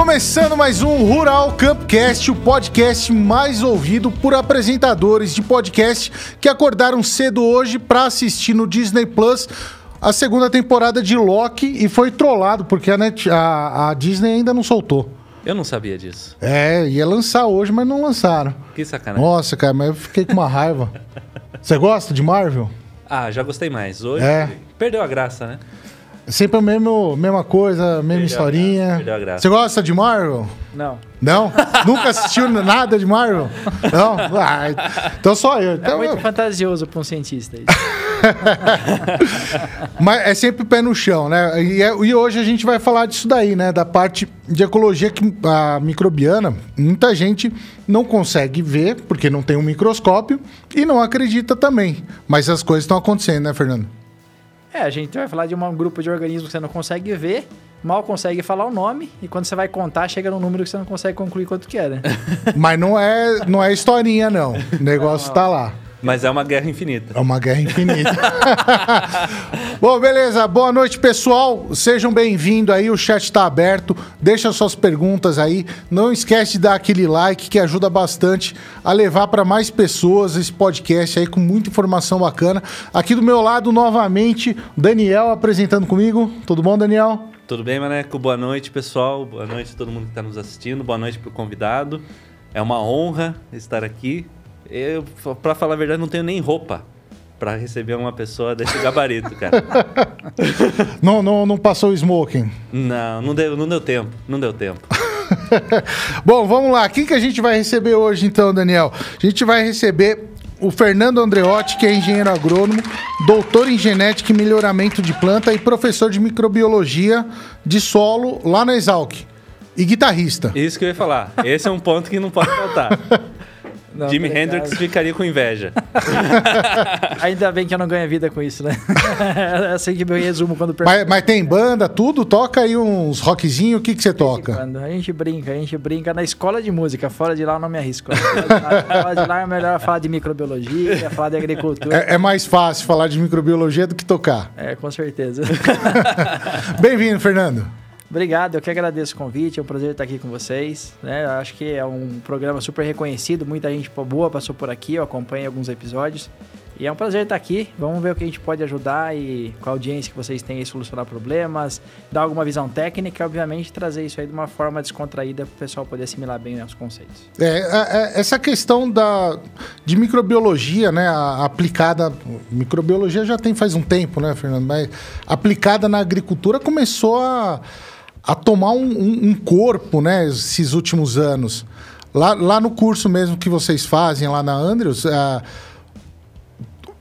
Começando mais um Rural Campcast, o podcast mais ouvido por apresentadores de podcast que acordaram cedo hoje para assistir no Disney Plus a segunda temporada de Loki e foi trollado porque a, Net, a, a Disney ainda não soltou. Eu não sabia disso. É, ia lançar hoje, mas não lançaram. Que sacanagem. Nossa, cara, mas eu fiquei com uma raiva. Você gosta de Marvel? Ah, já gostei mais. Hoje É. perdeu a graça, né? Sempre a mesmo, mesma coisa, mesma historinha. Você gosta de Marvel? Não. Não? Nunca assistiu nada de Marvel? Não? Ah, então só eu. É Então, muito eu- fantasioso para um cientista. isso. Mas é sempre pé no chão, né? E, é- e hoje a gente vai falar disso daí, né? Da parte de ecologia que a microbiana, muita gente não consegue ver, porque não tem um microscópio, e não acredita também. Mas as coisas estão acontecendo, né, Fernando? É, a gente vai falar de um grupo de organismos que você não consegue ver, mal consegue falar o nome, e quando você vai contar, chega num número que você não consegue concluir quanto que é, né? Mas não é, não é historinha, não. O negócio tá lá. Mas é uma guerra infinita. É uma guerra infinita. Bom, beleza. Boa noite, pessoal. Sejam bem-vindos aí. O chat está aberto. Deixa suas perguntas aí. Não esquece de dar aquele like que ajuda bastante a levar para mais pessoas esse podcast aí com muita informação bacana. Aqui do meu lado, novamente, Daniel apresentando comigo. Tudo bom, Daniel? Tudo bem, Maneco? Boa noite, pessoal. Boa noite a todo mundo que está nos assistindo. Boa noite pro convidado. É uma honra estar aqui. Eu, pra falar a verdade, não tenho nem roupa para receber uma pessoa desse gabarito, cara. Não, não, não passou o smoking. não, não deu, não deu tempo. Não deu tempo. Bom, vamos lá. Quem que a gente vai receber hoje, então, Daniel? A gente vai receber o Fernando Andreotti, que é engenheiro agrônomo, doutor em genética e melhoramento de planta e professor de microbiologia de solo lá na Exalc. E guitarrista. Isso que eu ia falar. Esse é um ponto que não pode faltar. Não, Jimi obrigado. Hendrix ficaria com inveja. Ainda bem que eu não ganho vida com isso, né? é assim que eu resumo quando pergunto. Mas, mas tem banda, tudo? Toca aí uns rockzinhos. O que, que você toca? Quando a gente brinca, a gente brinca na escola de música, fora de lá eu não me arrisco. Fora de lá, fora de lá é melhor falar de microbiologia, falar de agricultura. É, é mais fácil falar de microbiologia do que tocar. É, com certeza. Bem-vindo, Fernando. Obrigado, eu que agradeço o convite, é um prazer estar aqui com vocês. Né? Acho que é um programa super reconhecido, muita gente boa passou por aqui, eu acompanho alguns episódios. E é um prazer estar aqui, vamos ver o que a gente pode ajudar e com a audiência que vocês têm aí solucionar problemas, dar alguma visão técnica e, obviamente, trazer isso aí de uma forma descontraída para o pessoal poder assimilar bem os conceitos. É, é, é, essa questão da, de microbiologia, né, aplicada, microbiologia já tem faz um tempo, né, Fernando, mas aplicada na agricultura começou a, a tomar um, um- um corpo, né, esses últimos anos. Lá, lá no curso mesmo que vocês fazem, lá na Andrews, ah,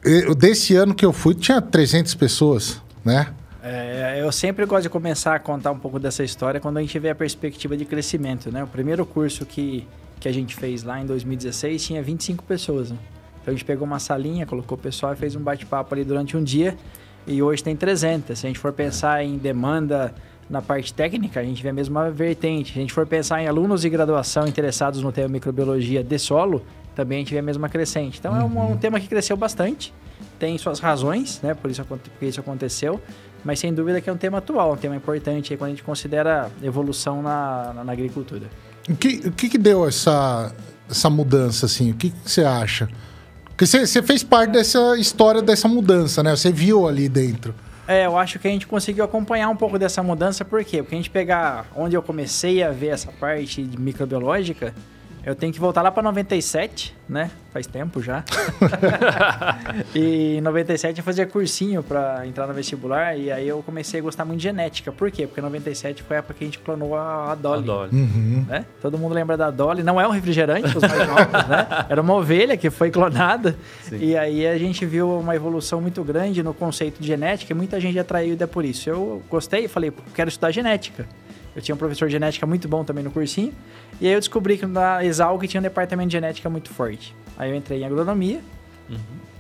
eu- desse ano que eu fui, tinha 300 pessoas, né? É, eu sempre gosto de começar a contar um pouco dessa história quando a gente vê a perspectiva de crescimento, né? O primeiro curso que, que a gente fez lá em 2016 tinha 25 pessoas, né? Então a gente pegou uma salinha, colocou o pessoal e fez um bate-papo ali durante um dia e hoje tem 300. Se a gente for pensar em demanda na parte técnica, a gente vê a mesma vertente. Se a gente for pensar em alunos de graduação interessados no tema microbiologia de solo, também a gente vê a mesma crescente. Então é um, um tema que cresceu bastante, tem suas razões, né? Por isso, porque isso aconteceu. Mas sem dúvida que é um tema atual, um tema importante aí quando a gente considera evolução na, na, na agricultura. O que, o que, que deu essa, essa mudança, assim? O que, que você acha? Porque você, você fez parte dessa história dessa mudança, né? Você viu ali dentro. É, eu acho que a gente conseguiu acompanhar um pouco dessa mudança, por quê? Porque a gente pegar onde eu comecei a ver essa parte microbiológica, eu tenho que voltar lá para 97, né? Faz tempo já. e em 97 eu fazia cursinho para entrar no vestibular e aí eu comecei a gostar muito de genética. Por quê? Porque 97 foi a época que a gente clonou a, a Dolly. Uhum. né? Todo mundo lembra da Dolly. Não é um refrigerante, os mais novos, né? Era uma ovelha que foi clonada. Sim. E aí a gente viu uma evolução muito grande no conceito de genética e muita gente é atraída por isso. Eu gostei e falei, "Pô, quero estudar genética. Eu tinha um professor de genética muito bom também no cursinho. E aí eu descobri que na Exalc tinha um departamento de genética muito forte. Aí eu entrei em agronomia.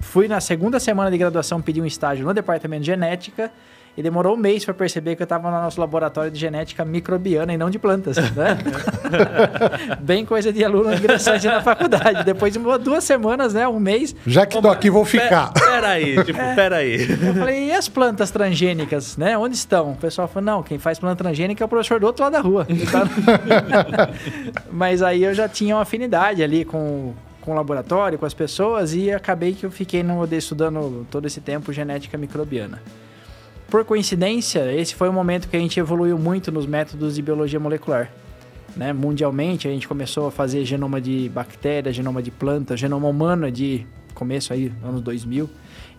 Fui na segunda semana de graduação pedir um estágio no departamento de genética. E demorou um mês para perceber que eu estava no nosso laboratório de genética microbiana e não de plantas, né? Bem coisa de aluno ingressante na faculdade. Depois de duas semanas, né? Um mês. Já que tô aqui, vou ficar. Peraí, tipo, é. peraí. Eu falei, e as plantas transgênicas, né? Onde estão? O pessoal falou, não, quem faz planta transgênica é o professor do outro lado da rua. Mas aí eu já tinha uma afinidade ali com, com o laboratório, com as pessoas, e acabei que eu fiquei no estudando todo esse tempo genética microbiana. Por coincidência, esse foi o momento que a gente evoluiu muito nos métodos de biologia molecular. Né? Mundialmente, a gente começou a fazer genoma de bactéria, genoma de planta, genoma humano de começo aí, anos 2000.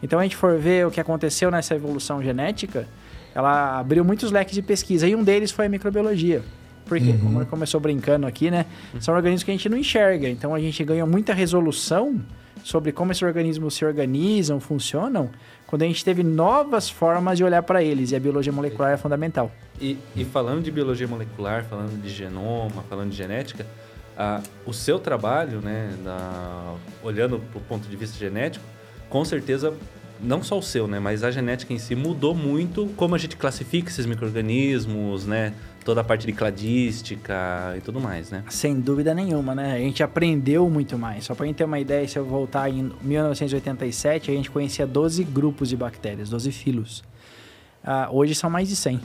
Então, a gente for ver o que aconteceu nessa evolução genética, ela abriu muitos leques de pesquisa, e um deles foi a microbiologia. Porque, uhum. como começou brincando aqui, né? São organismos que a gente não enxerga. Então, a gente ganhou muita resolução sobre como esses organismos se organizam, funcionam, quando a gente teve novas formas de olhar para eles, e a biologia molecular é fundamental. E, e, falando de biologia molecular, falando de genoma, falando de genética, o seu trabalho, né, olhando para o ponto de vista genético, com certeza não só o seu, né, mas a genética em si mudou muito como a gente classifica esses microrganismos, né, toda a parte de cladística e tudo mais, né? Sem dúvida nenhuma, né? A gente aprendeu muito mais. Só para gente ter uma ideia, se eu voltar em 1987, a gente conhecia 12 grupos de bactérias, 12 filos. Uh, hoje são mais de 100,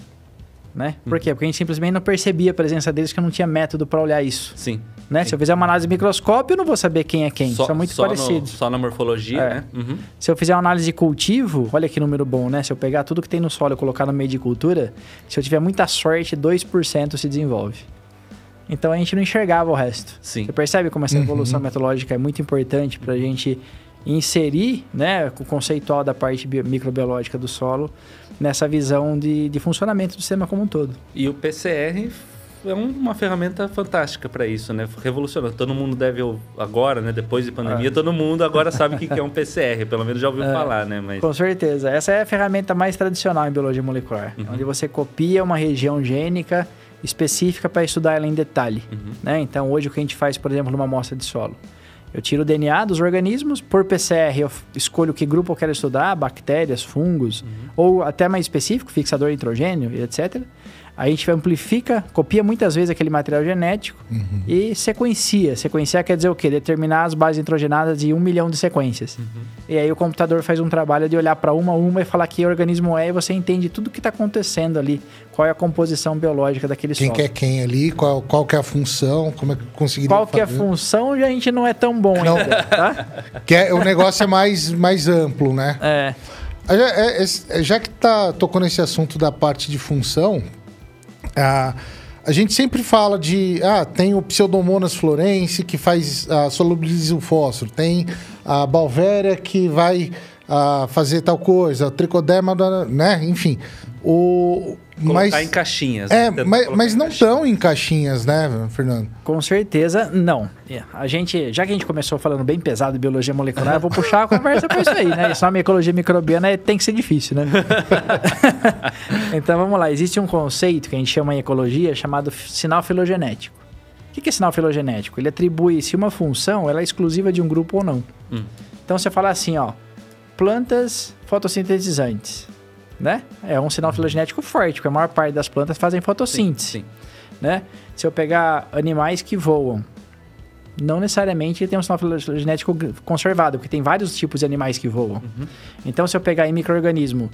né? Por uhum. quê? Porque a gente simplesmente não percebia a presença deles, que não tinha método para olhar isso. Sim. Né? Se eu fizer uma análise de microscópio, eu não vou saber quem é quem. Só, São muito só parecidos. No, só na morfologia, é. né? Uhum. Se eu fizer uma análise de cultivo, olha que número bom, né? Se eu pegar tudo que tem no solo e colocar no meio de cultura, se eu tiver muita sorte, 2% se desenvolve. Então a gente não enxergava o resto. Sim. Você percebe como essa evolução uhum. metodológica é muito importante para a gente inserir né, o conceitual da parte microbiológica do solo nessa visão de, de funcionamento do sistema como um todo. E o PCR é uma ferramenta fantástica para isso, né? Revolucionou. Todo mundo deve agora, né? Depois de pandemia, ah. todo mundo agora sabe o que é um PCR, pelo menos já ouviu é, falar, né? Mas... Com certeza. Essa é a ferramenta mais tradicional em biologia molecular, uhum. onde você copia uma região gênica específica para estudar ela em detalhe, uhum. né? Então, hoje o que a gente faz, por exemplo, numa amostra de solo, eu tiro o DNA dos organismos, por PCR eu escolho que grupo eu quero estudar, bactérias, fungos, uhum. ou até mais específico, fixador de nitrogênio, etc a gente amplifica, copia muitas vezes aquele material genético uhum. e sequencia. Sequenciar quer dizer o quê? Determinar as bases nitrogenadas de um milhão de sequências. Uhum. E aí o computador faz um trabalho de olhar para uma a uma e falar que organismo é e você entende tudo o que está acontecendo ali. Qual é a composição biológica daquele quem solo. Quem que é quem ali, qual, qual que é a função, como é que conseguiria Qual que é a função a gente não é tão bom não. ainda, tá? que é, o negócio é mais, mais amplo, né? É. É, é, já que tá tocou nesse assunto da parte de função, ah, a gente sempre fala de. Ah, tem o Pseudomonas florense que faz. Ah, solubiliza o fósforo. Tem a Balvéria que vai ah, fazer tal coisa. O tricoderma, né? Enfim. O, Colocar mas, em caixinhas. É, né? mas, mas não estão em caixinhas, né, Fernando? Com certeza, não. É, a gente, já que a gente começou falando bem pesado de biologia molecular, eu vou puxar a conversa para isso aí, né? Só a ecologia microbiana é, tem que ser difícil, né? então vamos lá, existe um conceito que a gente chama em ecologia chamado sinal filogenético. O que é sinal filogenético? Ele atribui se uma função ela é exclusiva de um grupo ou não. Hum. Então você fala assim, ó, plantas fotossintetizantes né? É um sinal filogenético forte, porque a maior parte das plantas fazem fotossíntese, sim, sim. né? Se eu pegar animais que voam, não necessariamente tem um sinal filogenético conservado, porque tem vários tipos de animais que voam. Uhum. Então, se eu pegar em microorganismo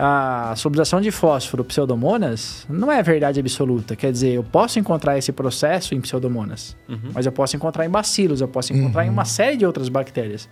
a solubilização de fósforo pseudomonas não é verdade absoluta. Quer dizer, eu posso encontrar esse processo em pseudomonas, uhum. mas eu posso encontrar em bacilos, eu posso encontrar uhum. em uma série de outras bactérias.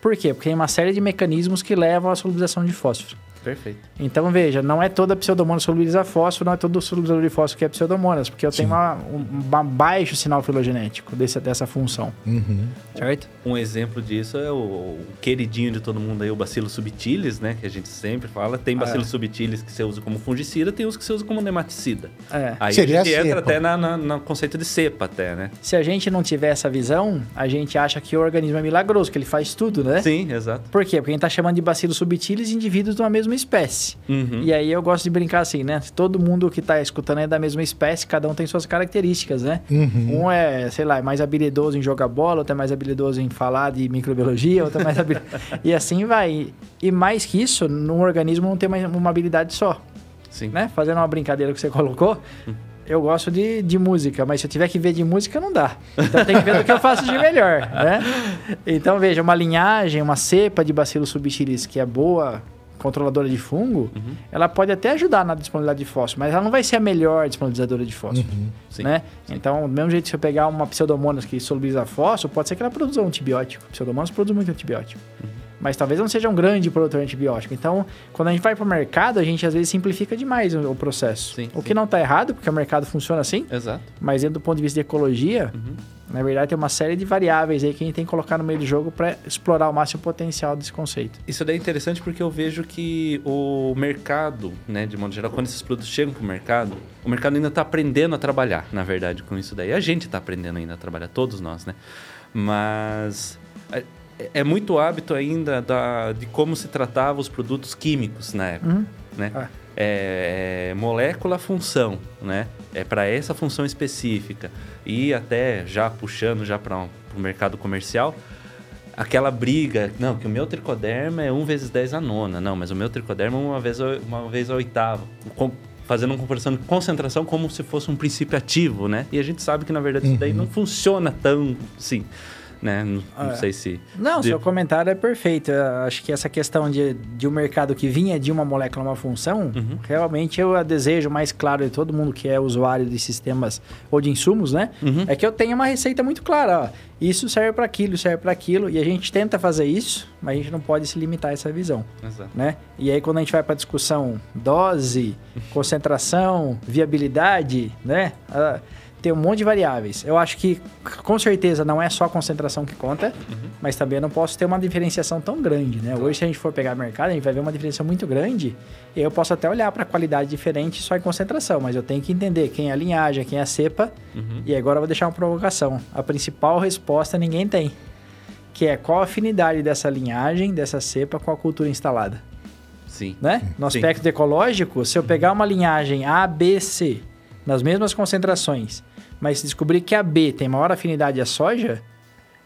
Por quê? Porque tem uma série de mecanismos que levam à solubilização de fósforo. Perfeito. Então, veja, não é toda pseudomonas solubiliza fósforo, não é todo solubilizador de fósforo que é pseudomonas, porque eu Sim. tenho uma, um, um, baixo sinal filogenético desse, dessa função. Uhum. Certo? Um exemplo disso é o, o, queridinho de todo mundo aí, o bacilo subtilis, né? Que a gente sempre fala. Tem bacilo é. subtilis que você usa como fungicida, tem os que você usa como nematicida. É. Aí Seria a gente entra até na, na, no conceito de cepa, até, né? Se a gente não tiver essa visão, a gente acha que o organismo é milagroso, que ele faz tudo, né? Sim, exato. Por quê? Porque a gente está chamando de bacilo subtilis indivíduos de uma mesma espécie. Uhum. E aí eu gosto de brincar assim, né? Todo mundo que está escutando é da mesma espécie, cada um tem suas características, né? Uhum. Um é, sei lá, mais habilidoso em jogar bola, outro é mais habilidoso em falar de microbiologia, outro é mais habilidoso... e assim vai. E mais que isso, num organismo não tem mais uma habilidade só, Sim. né? Fazendo uma brincadeira que você colocou, eu gosto de, de música, mas se eu tiver que ver de música, não dá. Então tem que ver do que eu faço de melhor, né? Então veja, uma linhagem, uma cepa de Bacillus subtilis que é boa, controladora de fungo, ela pode até ajudar na disponibilidade de fósforo, mas ela não vai ser a melhor disponibilizadora de fósforo, Sim. né? Então, do mesmo jeito que se eu pegar uma pseudomonas que solubiliza fósforo, pode ser que ela produza um antibiótico. Pseudomonas produz muito antibiótico. Mas talvez não seja um grande produtor de antibiótico. Então, quando a gente vai para o mercado, a gente às vezes simplifica demais o, processo. Sim, o sim. que não está errado, porque o mercado funciona assim, Exato. mas dentro do ponto de vista de ecologia, na verdade tem uma série de variáveis aí que a gente tem que colocar no meio do jogo para explorar o máximo potencial desse conceito. Isso daí é interessante porque eu vejo que o mercado, né, de modo geral, quando esses produtos chegam para o mercado, o mercado ainda está aprendendo a trabalhar, na verdade, com isso daí. A gente está aprendendo ainda a trabalhar, todos nós, né? Mas é, é muito hábito ainda da, de como se tratava os produtos químicos na época, Uhum. né? Ah. É, molécula função, né? É para essa função específica. E até já puxando já para o mercado comercial, aquela briga, não, que o meu tricoderma é 1 vezes 10 a nona. Não, mas o meu tricoderma é uma vez, uma vez a oitava. Com- fazendo uma comparação de concentração como se fosse um princípio ativo, né? E a gente sabe que, na verdade, isso daí não funciona tão, assim, né? Não, não É. sei se... Não, de- seu comentário é perfeito. Eu acho que essa questão de, de um mercado que vinha de uma molécula uma função, Uhum. realmente eu a desejo mais claro de todo mundo que é usuário de sistemas ou de insumos, né? Uhum. É que eu tenha uma receita muito clara. Ó. Isso serve para aquilo, serve para aquilo. E a gente tenta fazer isso, mas a gente não pode se limitar a essa visão. Exato. Né? E aí quando a gente vai para discussão dose, concentração, viabilidade, né? Ah, tem um monte de variáveis. Eu acho que com certeza não é só a concentração que conta, mas também eu não posso ter uma diferenciação tão grande, né? Hoje se a gente for pegar mercado, a gente vai ver uma diferença muito grande. E eu posso até olhar para qualidade diferente só em concentração, mas eu tenho que entender quem é a linhagem, quem é a cepa. Uhum. E agora eu vou deixar uma provocação. A principal resposta ninguém tem, que é qual a afinidade dessa linhagem, dessa cepa com a cultura instalada Sim. né? No Sim. aspecto ecológico, se eu pegar uma linhagem A, B, C, nas mesmas concentrações, mas descobrir que a B tem maior afinidade à soja,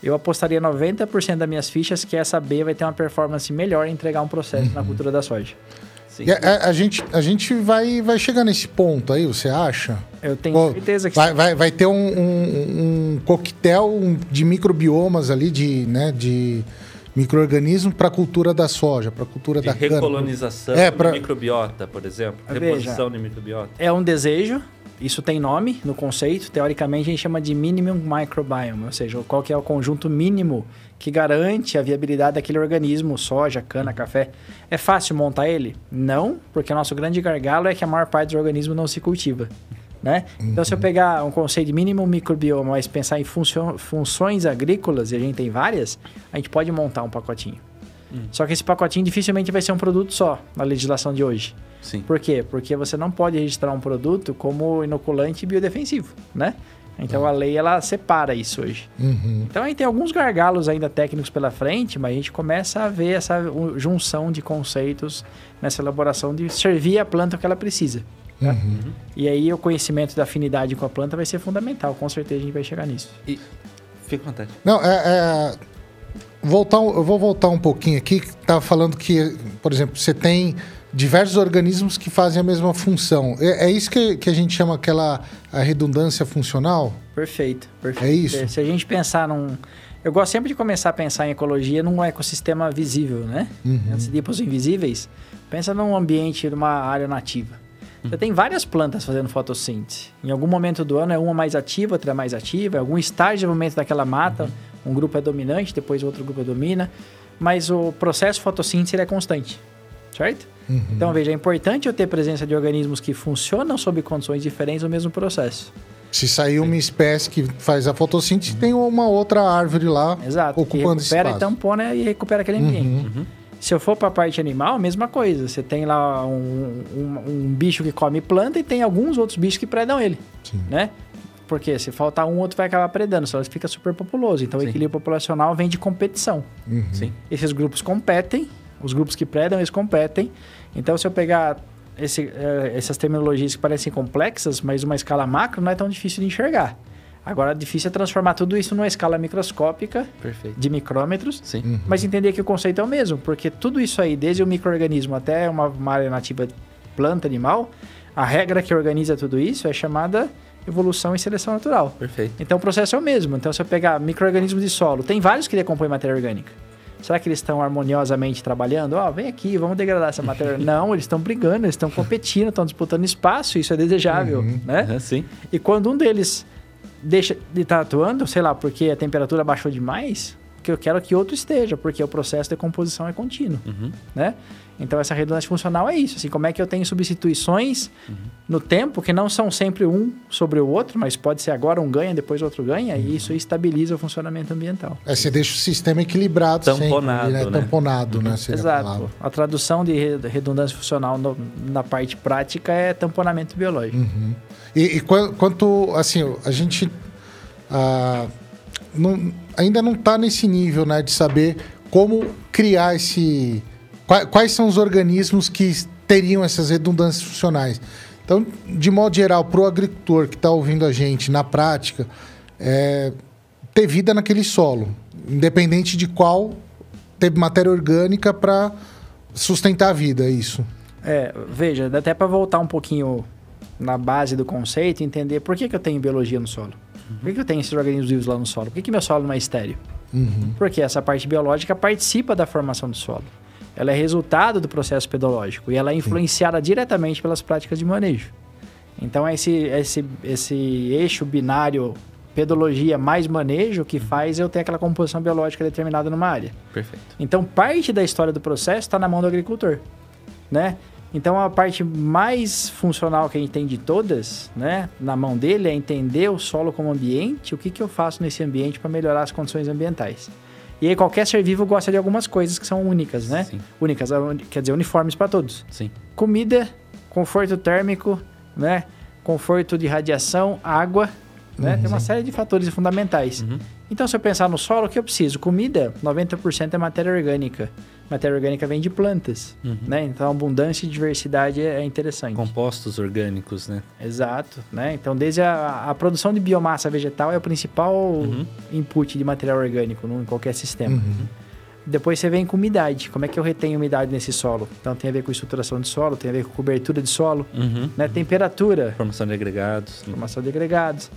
eu apostaria 90% das minhas fichas que essa B vai ter uma performance melhor em entregar um processo na cultura da soja. Sim. A, a- a gente, a gente vai, vai chegar nesse ponto aí, você acha? Eu tenho Pô, certeza que vai, vai, vai ter um, um, um coquetel de microbiomas ali, de, né, de micro-organismos para a cultura da soja, para a cultura De da cana. recolonização É, de pra- microbiota, por exemplo. Veja. Reposição de microbiota. é um desejo, isso tem nome no conceito, teoricamente a gente chama de minimum microbiome, ou seja, qual que é o conjunto mínimo que garante a viabilidade daquele organismo, soja, cana, café. É fácil montar ele? Não, porque o nosso grande gargalo é que a maior parte dos organismos não se cultiva. Né? Então, se eu pegar um conceito de mínimo microbioma, mas pensar em funções agrícolas, e a gente tem várias, a gente pode montar um pacotinho. Só que esse pacotinho dificilmente vai ser um produto só na legislação de hoje. Sim. Por quê? Porque você não pode registrar um produto como inoculante biodefensivo, né? Então a lei ela separa isso hoje. Uhum. Então a gente tem alguns gargalos ainda técnicos pela frente, mas a gente começa a ver essa junção de conceitos nessa elaboração de servir a planta o que ela precisa. né? Uhum. E aí o conhecimento da afinidade com a planta vai ser fundamental, com certeza a gente vai chegar nisso. E... Fica à vontade. Não, é, é- voltar, eu vou voltar um pouquinho aqui. que Tava falando que, por exemplo, você tem diversos organismos que fazem a mesma função. É, é isso que, que a gente chama aquela redundância funcional? Perfeito, perfeito. É isso? Se a gente pensar num. Eu gosto sempre de começar a pensar em ecologia num ecossistema visível, né? Uhum. Antes de ir para os invisíveis, pensa num ambiente, numa área nativa. Você tem várias plantas fazendo fotossíntese. Em algum momento do ano é uma mais ativa, outra é mais ativa. Em algum estágio de desenvolvimento daquela mata, um grupo é dominante, depois outro grupo domina. Mas o processo de fotossíntese ele é constante, certo? Uhum. Então, veja, é importante eu ter presença de organismos que funcionam sob condições diferentes no mesmo processo. Se sair uma espécie que faz a fotossíntese, tem uma outra árvore lá Exato. que ocupando esse recupera e espaço. tampona e recupera aquele ambiente. Uhum. Se eu for para a parte animal, mesma coisa. Você tem lá um, um- um bicho que come planta e tem alguns outros bichos que predam ele, Sim. né? Porque se faltar um, outro vai acabar predando, senão ele fica super populoso. Então, o Sim. equilíbrio populacional vem de competição. Uhum. Sim. Esses grupos competem, os grupos que predam, eles competem. Então, se eu pegar esse, eh, essas terminologias que parecem complexas, mas uma escala macro não é tão difícil de enxergar. Agora, difícil é transformar tudo isso numa escala microscópica Perfeito. de micrômetros, Sim. Uhum. mas entender que o conceito é o mesmo, porque tudo isso aí, desde o microorganismo até uma, uma área nativa planta, animal, a regra que organiza tudo isso é chamada evolução e seleção natural. Perfeito. Então o processo é o mesmo. Então, se eu pegar micro-organismos de solo, tem vários que decompõem matéria orgânica. Será que eles estão harmoniosamente trabalhando? Ó, vem aqui, vamos degradar essa matéria. Não, eles estão brigando, eles estão competindo, estão disputando espaço, isso é desejável, né? Aham, sim. E quando um deles deixa de estar atuando, sei lá, porque a temperatura baixou demais, que eu quero que outro esteja, porque o processo de composição é contínuo, Uhum. né? Então essa redundância funcional é isso, assim, como é que eu tenho substituições no tempo que não são sempre um sobre o outro, mas pode ser agora um ganha, depois outro ganha, e isso estabiliza o funcionamento ambiental. É, você deixa o sistema equilibrado Tamponado, sempre, né? né? Tamponado, né? seria a Exato. palavra. A tradução de re- redundância funcional no- na parte prática é tamponamento biológico. Uhum. E, e quan- quanto, assim, a gente ah, não- ainda não está nesse nível, né, de saber como criar esse... qua- Quais são os organismos que teriam essas redundâncias funcionais? Então, de modo geral, para o agricultor que está ouvindo a gente na prática, é, ter vida naquele solo, independente de qual ter matéria orgânica para sustentar a vida, é isso. É, veja, dá até para voltar um pouquinho na base do conceito e entender por que, que eu tenho biologia no solo. Por que, que eu tenho esses organismos vivos lá no solo? Por que, que meu solo não é estéreo? Uhum. Porque essa parte biológica participa da formação do solo. Ela é resultado do processo pedológico e ela é influenciada diretamente pelas práticas de manejo. Então, é esse, esse, esse eixo binário pedologia mais manejo que faz eu ter aquela composição biológica determinada numa área. Perfeito. Então, parte da história do processo está na mão do agricultor, né? Então, a parte mais funcional que a gente tem de todas, né, na mão dele é entender o solo como ambiente, o que, que eu faço nesse ambiente para melhorar as condições ambientais. E aí, qualquer ser vivo gosta de algumas coisas que são únicas, né? Sim. Únicas, quer dizer, uniformes para todos. Sim. Comida, conforto térmico, né? Conforto de radiação, água, né? Tem uma série de fatores fundamentais. Uhum. Então, se eu pensar no solo, o que eu preciso? Comida, 90% é matéria orgânica. Matéria orgânica vem de plantas, Uhum. né? Então, a abundância e diversidade é é interessante. Compostos orgânicos, né? Exato, né? Então, desde a, a produção de biomassa vegetal é o principal Uhum. input de material orgânico em qualquer sistema. Uhum. Depois você vem com umidade. Como é que eu retenho umidade nesse solo? Então, tem a ver com estruturação de solo, tem a ver com cobertura de solo, Uhum. né? Temperatura, Formação de agregados. formação de agregados,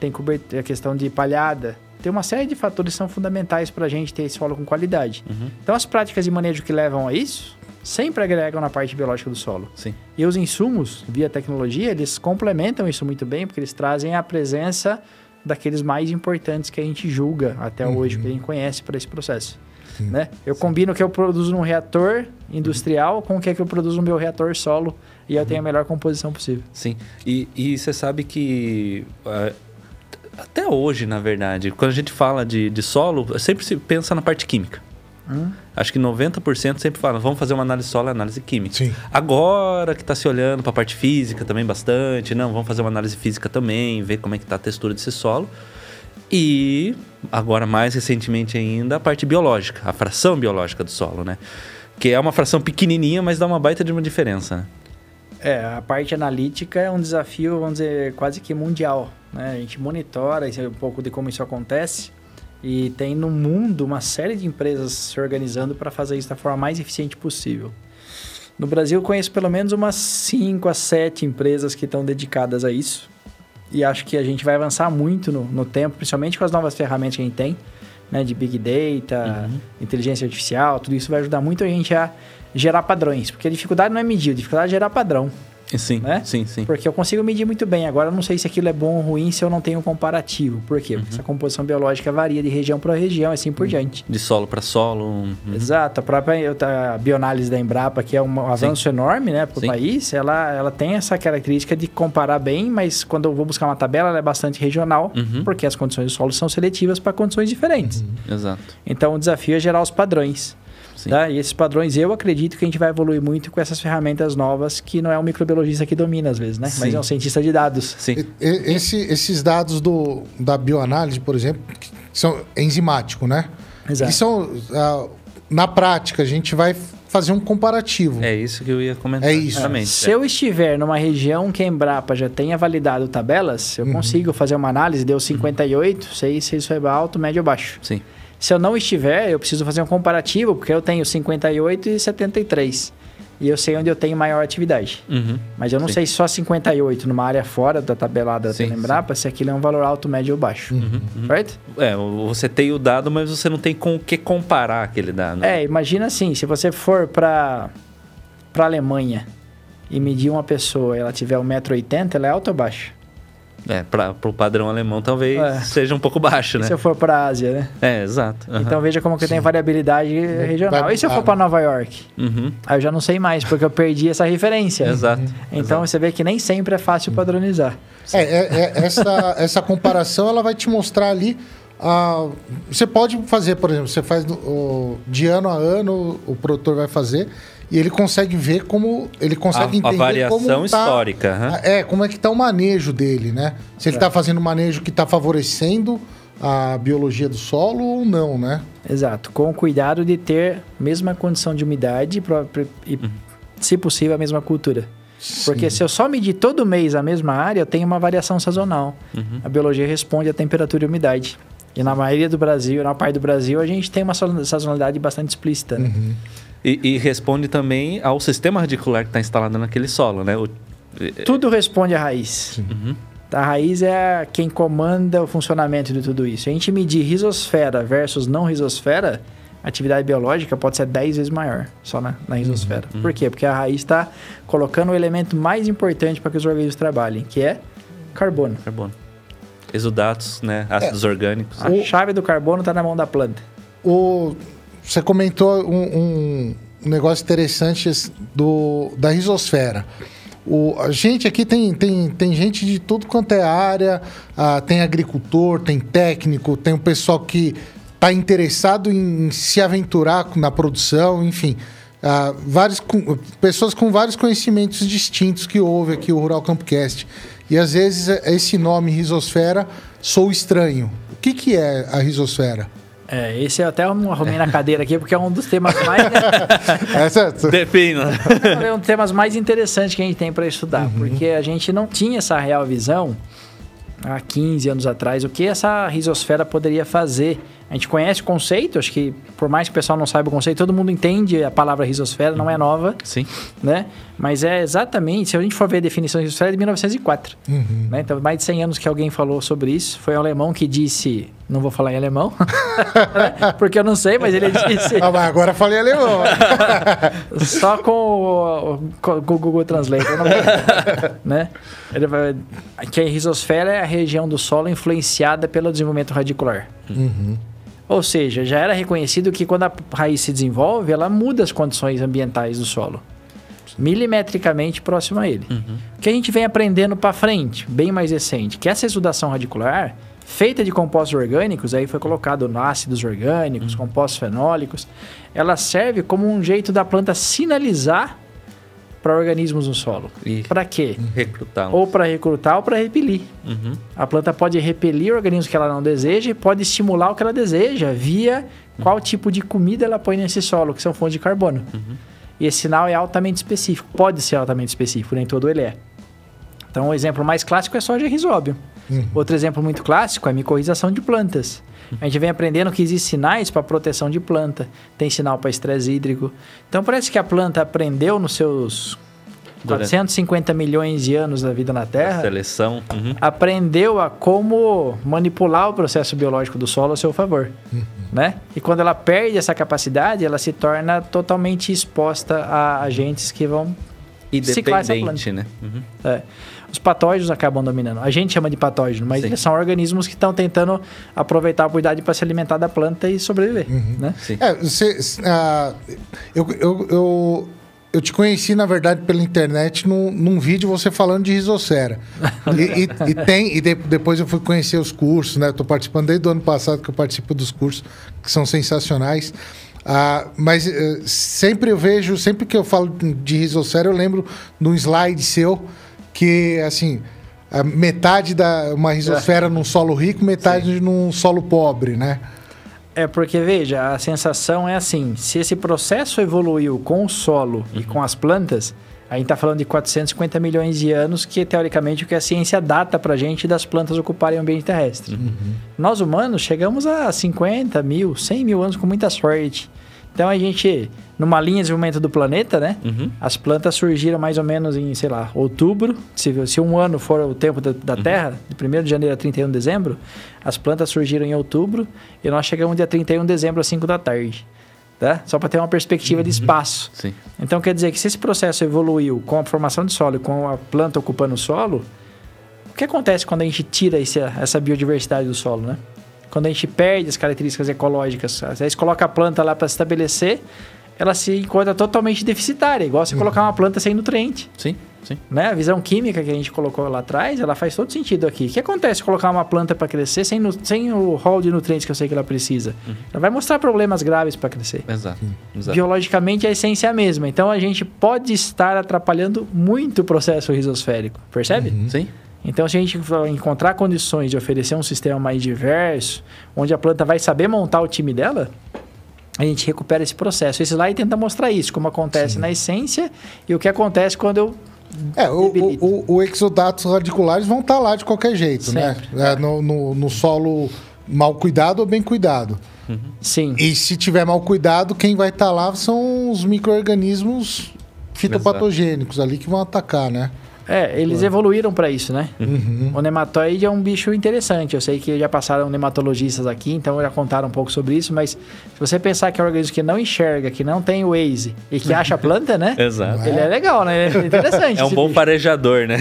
tem a questão de palhada. Tem uma série de fatores que são fundamentais para a gente ter esse solo com qualidade. Uhum. Então, as práticas de manejo que levam a isso sempre agregam na parte biológica do solo. Sim. E os insumos, via tecnologia, eles complementam isso muito bem, porque eles trazem a presença daqueles mais importantes que a gente julga até hoje, que a gente conhece para esse processo. Né? Eu combino o que eu produzo num reator industrial com o que, é que eu produzo no meu reator solo e eu tenho a melhor composição possível. Sim. E, e você sabe que. ah, até hoje, na verdade, quando a gente fala de, de solo, sempre se pensa na parte química. Hum? Acho que 90% sempre fala, vamos fazer uma análise solo e análise química. Sim. Agora que está se olhando para a parte física também bastante, não, vamos fazer uma análise física também, ver como é que está a textura desse solo. E agora mais recentemente ainda a parte biológica, a fração biológica do solo, né? Que é uma fração pequenininha, mas dá uma baita de uma diferença, né? É, a parte analítica é um desafio, vamos dizer, quase que mundial. Né? A gente monitora é um pouco de como isso acontece e tem no mundo uma série de empresas se organizando para fazer isso da forma mais eficiente possível. No Brasil, eu conheço pelo menos umas 5 a 7 empresas que estão dedicadas a isso. E acho que a gente vai avançar muito no, no tempo, principalmente com as novas ferramentas que a gente tem, né, de Big Data, Uhum. inteligência artificial, tudo isso vai ajudar muito a gente a gerar padrões. Porque a dificuldade não é medir, a dificuldade é gerar padrão. Sim, Né? sim, sim. Porque eu consigo medir muito bem. Agora, eu não sei se aquilo é bom ou ruim se eu não tenho um comparativo. Por quê? Porque essa composição biológica varia de região para região, assim por diante. De solo para solo. uhum. Exato. A própria a bioanálise da Embrapa, que é um avanço enorme né, para o Sim. país, ela, ela tem essa característica de comparar bem, mas quando eu vou buscar uma tabela, ela é bastante regional, Uhum. porque as condições do solo são seletivas para condições diferentes. Exato. Então, o desafio é gerar os padrões. Sim. Tá? E esses padrões, eu acredito que a gente vai evoluir muito com essas ferramentas novas, que não é um microbiologista que domina às vezes, né? Mas Sim. é um cientista de dados. Sim. E- e- esse- esses dados do, da bioanálise, por exemplo, que são enzimático, né? Exato. Que são, ah, na prática, a gente vai fazer um comparativo. É isso que eu ia comentar. É isso. Justamente. Se eu estiver numa região que a Embrapa já tenha validado tabelas, eu consigo fazer uma análise, deu 58, sei se isso é alto, médio ou baixo. Sim. Se eu não estiver, eu preciso fazer um comparativo, porque eu tenho 58 e 73. E eu sei onde eu tenho maior atividade. Uhum. Mas eu não Sim. sei só 58 numa área fora da tabelada Sim, da se aquilo é um valor alto, médio ou baixo. Uhum. Certo? É, você tem o dado, mas você não tem com o que comparar aquele dado. É, imagina assim, se você for para para Alemanha e medir uma pessoa e ela tiver 1,80m, ela é alta ou baixa? É, para o padrão alemão talvez É. seja um pouco baixo, E né? se eu for para a Ásia, né? É, exato. Aham. Então veja como que tem variabilidade regional. Vai- E se eu for para Nova York? Uhum. Aí eu já não sei mais, porque eu perdi essa referência. Exato. Então você vê que nem sempre é fácil padronizar. É, é- é- essa, essa comparação ela vai te mostrar ali. ah, você pode fazer, por exemplo, você faz de ano a ano, o produtor vai fazer e ele consegue ver como. Ele consegue A- a entender variação como tá- histórica. É, como é que está o manejo dele, né? Se ele está fazendo um manejo que está favorecendo a biologia do solo ou não, né? Exato. Com o cuidado de ter mesma condição de umidade e, se possível, a mesma cultura. Porque se eu só medir todo mês a mesma área, eu tenho uma variação sazonal. A biologia responde à temperatura e umidade. E na maioria do Brasil, na parte do Brasil, a gente tem uma sa- sazonalidade bastante explícita. né? E, e responde também ao sistema radicular que está instalado naquele solo, né? O- Tudo responde à raiz. Uhum. A raiz é quem comanda o funcionamento de tudo isso. Se a gente medir risosfera versus não risosfera, a atividade biológica pode ser 10 vezes maior só na, na risosfera. Por quê? Porque a raiz está colocando o elemento mais importante para que os organismos trabalhem, que é carbono. Carbono. Exudatos, né? Ácidos orgânicos. A chave do carbono está na mão da planta. O, você comentou um, um negócio interessante do, da risosfera. O, a gente aqui tem, tem, tem gente de tudo quanto é área, ah, tem agricultor, tem técnico, tem o pessoal que está interessado em se aventurar na produção, enfim. ah, vários, com- pessoas com vários conhecimentos distintos que ouve aqui o Rural Campcast. E às vezes esse nome risosfera sou estranho. O que, que é a risosfera? É, esse eu até arrumei na cadeira aqui, porque é um dos temas mais, Essa, Depende. né? é um dos temas mais interessantes que a gente tem para estudar, porque a gente não tinha essa real visão há 15 anos atrás, o que essa risosfera poderia fazer. A gente conhece o conceito, acho que por mais que o pessoal não saiba o conceito, todo mundo entende a palavra risosfera, não é nova, Sim. né? Mas é exatamente, se a gente for ver a definição de risosfera, é de 1904. Uhum. Né? Então, mais de 100 anos que alguém falou sobre isso. Foi um alemão que disse, não vou falar em alemão, porque eu não sei, mas ele disse... Ah, mas agora falei alemão. Só com o, com o Google Translate. vou- né? Ele vai, que a risosfera é a região do solo influenciada pelo desenvolvimento radicular. Ou seja, já era reconhecido que quando a raiz se desenvolve, ela muda as condições ambientais do solo. Milimetricamente próximo a ele. O que a gente vem aprendendo para frente, bem mais recente, que essa exudação radicular, feita de compostos orgânicos, aí foi colocado ácidos orgânicos, compostos fenólicos, ela serve como um jeito da planta sinalizar para organismos no solo. Para quê? recrutar. Ou para recrutar ou para repelir. Uhum. A planta pode repelir organismos que ela não deseja e pode estimular o que ela deseja via qual tipo de comida ela põe nesse solo, que são fontes de carbono. E esse sinal é altamente específico. Pode ser altamente específico, nem todo ele é. Então, o exemplo mais clássico é soja e risóbio. Outro exemplo muito clássico é a micorrização de plantas. A gente vem aprendendo que existem sinais para proteção de planta, tem sinal para estresse hídrico. Então, parece que a planta aprendeu nos seus Durante- 450 milhões de anos da vida na Terra Seleção. Uhum. aprendeu a como manipular o processo biológico do solo a seu favor, né? E quando ela perde essa capacidade, ela se torna totalmente exposta a agentes que vão E ciclar essa dependente, né? Uhum. é, os patógenos acabam dominando. A gente chama de patógeno, mas Sim. eles são organismos que estão tentando aproveitar a oportunidade para se alimentar da planta e sobreviver, né? Sim. É, você, ah, eu, eu, eu, eu te conheci, na verdade, pela internet num, num vídeo você falando de risosfera. E, e- e tem, e de- depois eu fui conhecer os cursos, né? Tô participando desde o ano passado que eu participo dos cursos, que são sensacionais. Ah, mas eh, sempre eu vejo, sempre que eu falo de risosfera, eu lembro de um slide seu que, assim, a metade da uma risosfera num solo rico, metade num solo pobre, né? É porque, veja, a sensação é assim: se esse processo evoluiu com o solo uhum. e com as plantas, a gente está falando de 450 milhões de anos, que teoricamente o que a ciência data para a gente das plantas ocuparem o ambiente terrestre. Uhum. Nós humanos chegamos a 50 mil, 100 mil anos com muita sorte. Então a gente, numa linha de desenvolvimento do planeta, né? Uhum. As plantas surgiram mais ou menos em, sei lá, outubro. Se, se um ano for o tempo da, da uhum. Terra, de 1 de janeiro a 31 de dezembro, as plantas surgiram em outubro e nós chegamos dia 31 de dezembro às 5 da tarde. Tá? Só para ter uma perspectiva uhum. de espaço. Sim. Então quer dizer que se esse processo evoluiu com a formação de solo e com a planta ocupando o solo, o que acontece quando a gente tira esse, essa biodiversidade do solo, né? Quando a gente perde as características ecológicas, às vezes coloca a planta lá para estabelecer, ela se encontra totalmente deficitária, igual você uhum. colocar uma planta sem nutriente. Sim, sim. Né? A visão química que a gente colocou lá atrás, ela faz todo sentido aqui. O que acontece se colocar uma planta para crescer sem, sem o rol de nutrientes que eu sei que ela precisa? Uhum. Ela vai mostrar problemas graves para crescer. Exato, exato. Biologicamente, a essência é a mesma. Então, a gente pode estar atrapalhando muito o processo risosférico. Percebe? Uhum. Sim. Então, se a gente encontrar condições de oferecer um sistema mais diverso, onde a planta vai saber montar o time dela, a gente recupera esse processo. Esse slide tenta mostrar isso, como acontece Sim. na essência e o que acontece quando eu. É, o, o, o, exodatos radiculares vão estar tá lá de qualquer jeito, né? Sempre, né? É, no, no, no, solo mal cuidado ou bem cuidado. Uhum. Sim. E se tiver mal cuidado, quem vai estar tá lá são os micro-organismos fitopatogênicos Exato. ali que vão atacar, né? É, eles evoluíram para isso, né? Uhum. O nematóide é um bicho interessante. Eu sei que já passaram nematologistas aqui, então já contaram um pouco sobre isso, mas se você pensar que é um organismo que não enxerga, que não tem Waze e que acha planta, né? Exato. Ele é legal, né? É interessante. é um bom bicho. farejador, né?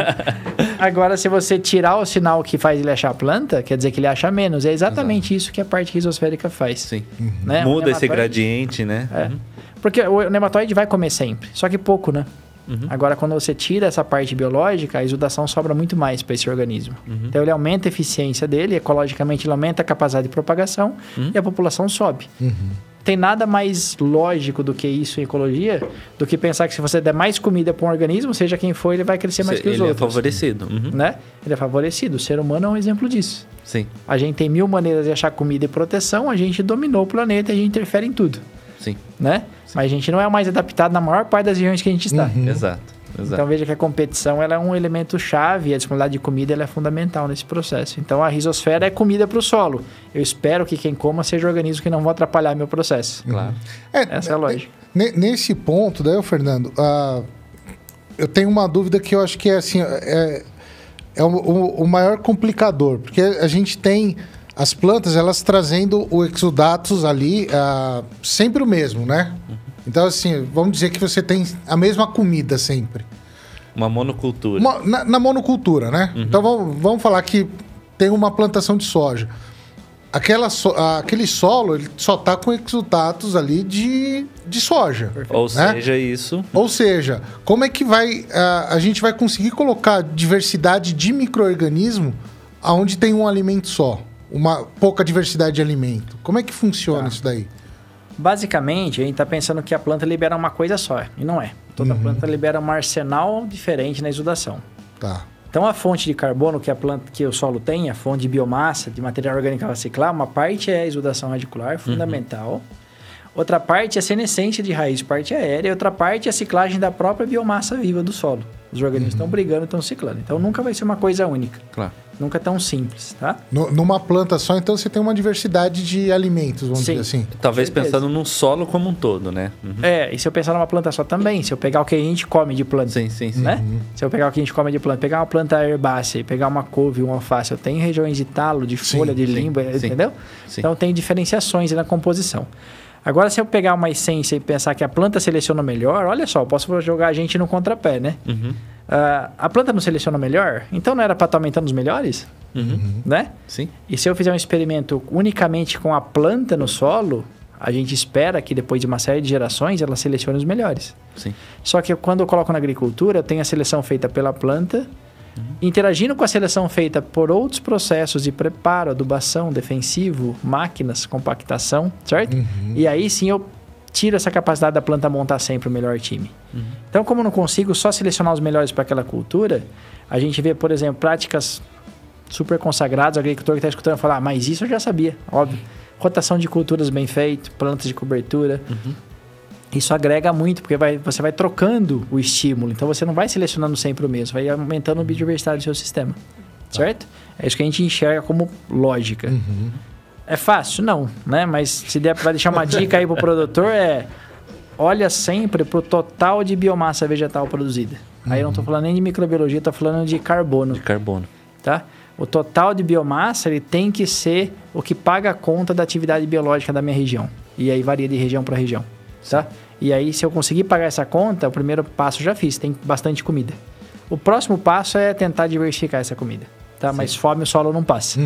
Agora, se você tirar o sinal que faz ele achar planta, quer dizer que ele acha menos. É exatamente Exato. isso que a parte risosférica faz. Sim. Uhum. Né? Muda esse gradiente, né? É. Uhum. Porque o nematóide vai comer sempre, só que pouco, né? Uhum. Agora, quando você tira essa parte biológica, a exudação sobra muito mais para esse organismo. Uhum. Então, ele aumenta a eficiência dele, ecologicamente, ele aumenta a capacidade de propagação uhum. e a população sobe. Uhum. Tem nada mais lógico do que isso em ecologia do que pensar que se você der mais comida para um organismo, seja quem for, ele vai crescer mais que os ele é outros. Ele é favorecido. Uhum. Né? Ele é favorecido. O ser humano é um exemplo disso. Sim. A gente tem mil maneiras de achar comida e proteção, a gente dominou o planeta e a gente interfere em tudo. Sim. Né? Sim. Mas a gente não é mais adaptado na maior parte das regiões que a gente está. Uhum. Exato. Exato. Então veja que a competição ela é um elemento chave, a disponibilidade de comida ela é fundamental nesse processo. Então a risosfera é comida para o solo. Eu espero que quem coma seja organismo que não vão atrapalhar meu processo. Claro. É, Essa é a lógica. Nesse ponto, daí, Fernando, uh, eu tenho uma dúvida que eu acho que é assim, é, é o, o, o maior complicador, porque a gente tem as plantas elas trazendo o exudatus ali uh, sempre o mesmo, né? Então, assim, vamos dizer que você tem a mesma comida sempre. Uma monocultura. Uma, na, na, monocultura, né? Uhum. Então, vamos, vamos falar que tem uma plantação de soja. Aquela so, aquele solo ele só está com exultatos ali de, de soja. Ou né? seja, isso. Ou seja, como é que vai a, a gente vai conseguir colocar diversidade de microorganismo aonde tem um alimento só, uma pouca diversidade de alimento? Como é que funciona tá. isso daí? Basicamente, a gente está pensando que a planta libera uma coisa só, e não é. Toda uhum. planta libera um arsenal diferente na exudação. Tá. Então, a fonte de carbono que, a planta, que o solo tem, a fonte de biomassa, de material orgânico a reciclar, uma parte é a exudação radicular, uhum. fundamental. Uhum. Outra parte é a senescência de raiz, parte aérea. E outra parte é a ciclagem da própria biomassa viva do solo. Os organismos uhum. estão brigando, estão ciclando. Então, nunca vai ser uma coisa única. Claro. Nunca é tão simples, tá? No, numa planta só, então você tem uma diversidade de alimentos, vamos Sim. dizer assim. Talvez pensando num solo como um todo, né? Uhum. É, e se eu pensar numa planta só também, se eu pegar o que a gente come de planta. Sim, sim, sim. Né? Uhum. Se eu pegar o que a gente come de planta, pegar uma planta herbácea e pegar uma couve, um alface, eu tenho regiões de talo, de folha, sim, de limbo, sim, entendeu? Sim. Então tem diferenciações na composição. Agora, se eu pegar uma essência e pensar que a planta seleciona melhor, olha só, eu posso jogar a gente no contrapé, né? Uhum. Uh, a planta não seleciona melhor? Então não era para estar tá aumentando os melhores? Uhum. Né? Sim. E se eu fizer um experimento unicamente com a planta no solo, a gente espera que depois de uma série de gerações ela selecione os melhores. Sim. Só que quando eu coloco na agricultura, eu tenho a seleção feita pela planta, uhum. interagindo com a seleção feita por outros processos de preparo, adubação, defensivo, máquinas, compactação, certo? Uhum. E aí sim eu tiro essa capacidade da planta montar sempre o melhor time. Uhum. Então, como eu não consigo só selecionar os melhores para aquela cultura, a gente vê, por exemplo, práticas super consagradas, o agricultor que está escutando falar, ah, mas isso eu já sabia, óbvio. rotação de culturas bem feito, plantas de cobertura. Isso agrega muito, porque vai, você vai trocando o estímulo. Então você não vai selecionando sempre o mesmo, vai aumentando a biodiversidade do seu sistema. Certo? É isso que a gente enxerga como lógica. É fácil? Não, né? Mas se der para deixar uma dica aí pro produtor é olha sempre pro total de biomassa vegetal produzida. Aí eu não tô falando nem de microbiologia, tô falando de carbono, De carbono. tá? O total de biomassa, ele tem que ser o que paga a conta da atividade biológica da minha região. E aí varia de região para região, tá? E aí se eu conseguir pagar essa conta, o primeiro passo eu já fiz, tem bastante comida. O próximo passo é tentar diversificar essa comida. Tá? Mas fome o solo não passa.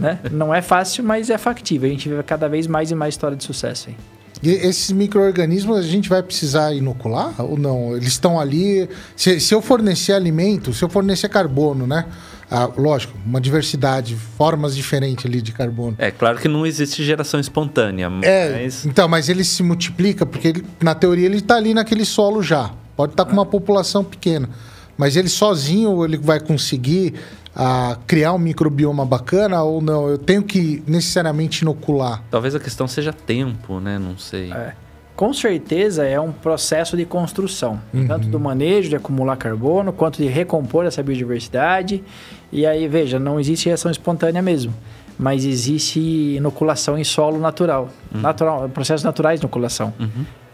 né? Não é fácil, mas é factível. A gente vê cada vez mais e mais história de sucesso aí. E esses micro-organismos a gente vai precisar inocular ou não? Eles estão ali. Se, se eu fornecer alimento, se eu fornecer carbono, né? Ah, lógico, uma diversidade, formas diferentes ali de carbono. É claro que não existe geração espontânea, É, mas então, mas ele se multiplica porque ele- na teoria ele está ali naquele solo já. Pode estar com uma população pequena, mas ele sozinho ele vai conseguir ah, criar um microbioma bacana ou não? Eu tenho que necessariamente inocular. talvez a questão seja tempo, né? Não sei. É. Com certeza é um processo de construção, tanto do manejo de acumular carbono, quanto de recompor essa biodiversidade. E aí, veja, não existe reação espontânea mesmo, mas existe inoculação em solo natural. natural processos naturais de inoculação.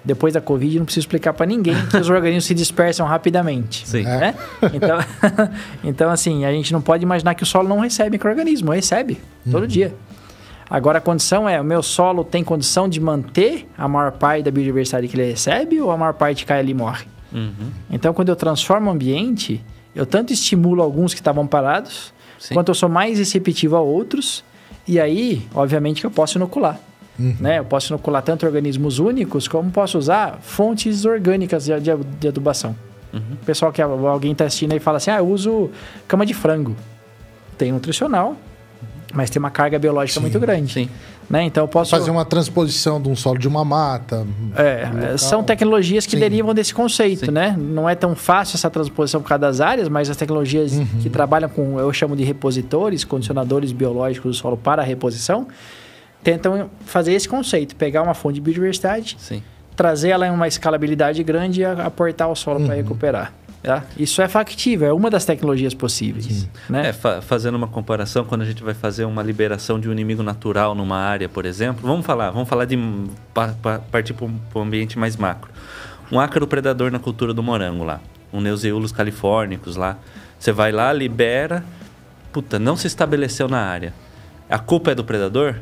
Depois da Covid, não preciso explicar para ninguém que os organismos se dispersam rapidamente. Sim. né? Então, então, assim, a gente não pode imaginar que o solo não recebe micro-organismo, recebe todo dia. Agora a condição é, o meu solo tem condição de manter a maior parte da biodiversidade que ele recebe ou a maior parte cai ali e morre? Uhum. Então, quando eu transformo o ambiente, eu tanto estimulo alguns que estavam parados, Sim. quanto eu sou mais receptivo a outros, e aí, obviamente, que eu posso inocular. Né? Eu posso inocular tanto organismos únicos, como posso usar fontes orgânicas de, de- de adubação. O pessoal que alguém está assistindo aí fala assim: ah, eu uso cama de frango. Tem nutricional, mas tem uma carga biológica Sim, muito grande. sim. Né? Então eu posso. Fazer uma transposição de um solo de uma mata. É, são tecnologias que Sim. derivam desse conceito, Sim. né? Não é tão fácil essa transposição por causa das áreas, mas as tecnologias Uhum. que trabalham com, eu chamo de repositores, condicionadores biológicos do solo para a reposição, tentam fazer esse conceito, pegar uma fonte de biodiversidade, Sim. trazer ela em uma escalabilidade grande e aportar o solo Uhum. para recuperar. Tá? Isso é factível, é uma das tecnologias possíveis. Né? É, fa- fazendo uma comparação, quando a gente vai fazer uma liberação de um inimigo natural numa área, por exemplo, vamos falar, vamos falar de pa- pa- partir para um ambiente mais macro. Um ácaro predador na cultura do morango lá, um Neuseulus californicus lá. Você vai lá, libera, puta, não se estabeleceu na área. A culpa é do predador?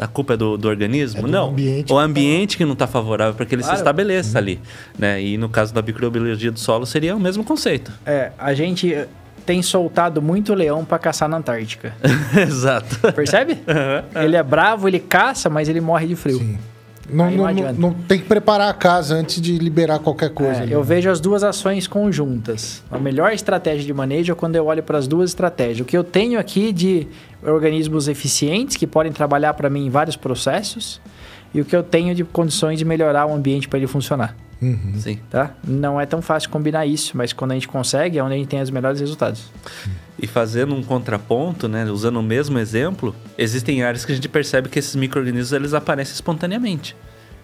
A culpa é do, do organismo? É do não. ambiente o que ambiente que não está favorável para que ele Claro. se estabeleça ali. Né? E no caso da microbiologia do solo seria o mesmo conceito. É, a gente tem soltado muito leão para caçar na Antártica. Exato. Percebe? ele é bravo, ele caça, mas ele morre de frio. Sim. Não, não, não não- tem que preparar a casa antes de liberar qualquer coisa. É, ali. eu vejo as duas ações conjuntas. A melhor estratégia de manejo é quando eu olho para as duas estratégias. O que eu tenho aqui de organismos eficientes que podem trabalhar para mim em vários processos e o que eu tenho de condições de melhorar o ambiente para ele funcionar. Uhum. Sim. Tá? Não é tão fácil combinar isso, mas quando a gente consegue é onde a gente tem os melhores resultados. E fazendo um contraponto, né, usando o mesmo exemplo, existem áreas que a gente percebe que esses micro-organismos eles aparecem espontaneamente.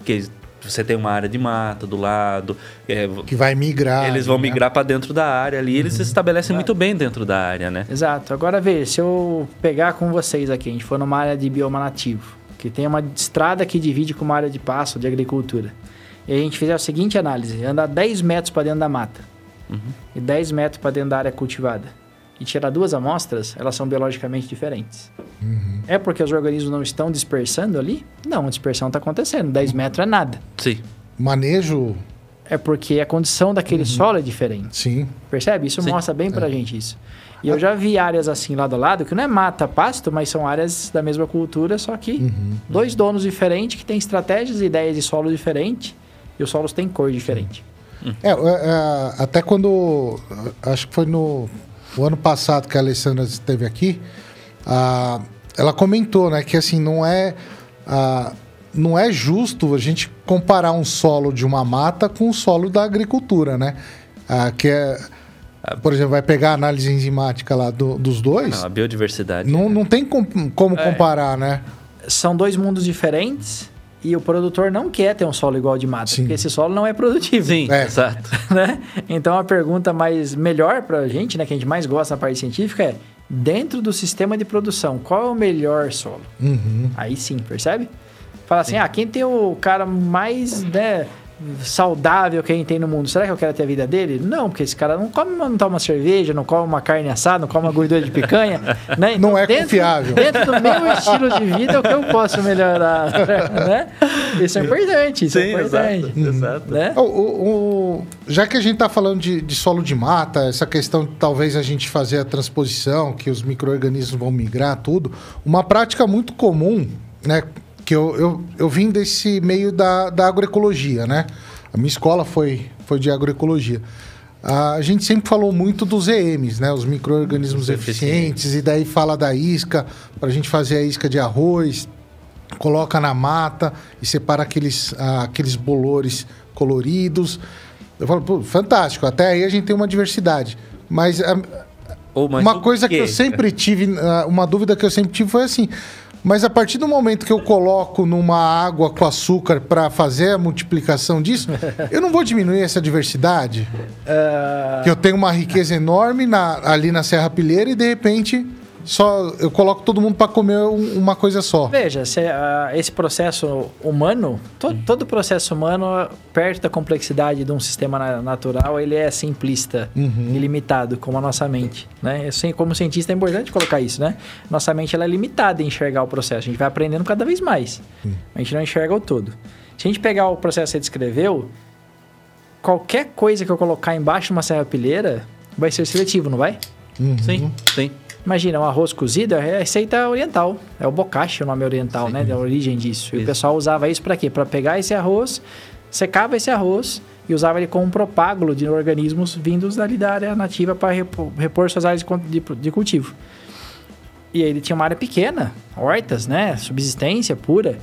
Que você tem uma área de mata do lado, é, Que vai migrar. eles vão né? migrar para dentro da área ali, eles se estabelecem muito bem dentro da área, né? Exato. Agora veja, se eu pegar com vocês aqui, a gente for numa área de bioma nativo, que tem uma estrada que divide com uma área de pasto, de agricultura, e a gente fizer a seguinte análise, andar 10 metros para dentro da mata e 10 metros para dentro da área cultivada, e tirar duas amostras, elas são biologicamente diferentes. É porque os organismos não estão dispersando ali? Não, a dispersão está acontecendo. 10 metros é nada. Sim. Manejo, É porque a condição daquele solo é diferente. sim. Percebe? Isso Sim. mostra bem pra gente isso. E eu já vi áreas assim lado a lado, que não é mata, pasto, mas são áreas da mesma cultura, só que dois donos diferentes que têm estratégias e ideias de solo diferentes e os solos têm cor diferente. É, é, é, até quando. Acho que foi no o ano passado que a Alessandra esteve aqui, ah, ela comentou, né, que assim, não é. ah, não é justo a gente comparar um solo de uma mata com o solo da agricultura, né? Ah, que é. Por exemplo, vai pegar a análise enzimática lá do- dos dois. Não, a biodiversidade. Não, não tem com- como É. comparar, né? são dois mundos diferentes e o produtor não quer ter um solo igual de mata, Sim. porque esse solo não é produtivo. Sim, é. exato. né? Então a pergunta mais melhor para a gente, né, que a gente mais gosta na parte científica é dentro do sistema de produção, qual é o melhor solo? Uhum. Aí sim, percebe? Fala assim, sim. ah, quem tem o cara mais, né, saudável que a gente tem no mundo, será que eu quero ter a vida dele? Não, porque esse cara não come, não toma cerveja, não come uma carne assada, não come uma gordura de picanha. né? Então, não é dentro, confiável. Dentro do meu estilo de vida, é o que eu posso melhorar. né? Isso é importante, isso é Sim, é importante. Exato, exato. Né? O, o, o, já que a gente está falando de, de, solo de mata, essa questão de talvez a gente fazer a transposição, que os micro-organismos vão migrar, tudo, uma prática muito comum, né? Que eu, eu, eu vim desse meio da, da agroecologia, né? A minha escola foi, foi de agroecologia. A gente sempre falou muito dos EMs, né? Os micro-organismos eficientes, e daí fala da isca, para a gente fazer a isca de arroz, coloca na mata e separa aqueles, ah, aqueles bolores coloridos. Eu falo, pô, fantástico, até aí a gente tem uma diversidade. Mas, ah, mas uma coisa que eu sempre tive, ah, uma dúvida que eu sempre tive foi assim: mas a partir do momento que eu coloco numa água com açúcar para fazer a multiplicação disso, eu não vou diminuir essa diversidade? Uh... Que eu tenho uma riqueza enorme na, ali na Serra Pilheira e de repente só eu coloco todo mundo para comer uma coisa só. Veja, se, uh, esse processo humano, to, todo processo humano, perto da complexidade de um sistema natural, ele é simplista uhum. e limitado, como a nossa mente. Né? Assim, como cientista é importante colocar isso, né? Nossa mente ela é limitada em enxergar o processo. A gente vai aprendendo cada vez mais. Uhum. A gente não enxerga o todo. Se a gente pegar o processo que você descreveu, qualquer coisa que eu colocar embaixo de uma serrapilheira vai ser seletivo, não vai? Uhum. Sim, sim. Imagina, um arroz cozido é receita oriental. É o bocashi o nome oriental, Sim. né? Da origem disso. Isso. E o pessoal usava isso para quê? Para pegar esse arroz, secava esse arroz e usava ele como um propágulo de organismos vindos dali da área nativa para repor, repor suas áreas de, de cultivo. E aí ele tinha uma área pequena, hortas, né? Subsistência pura.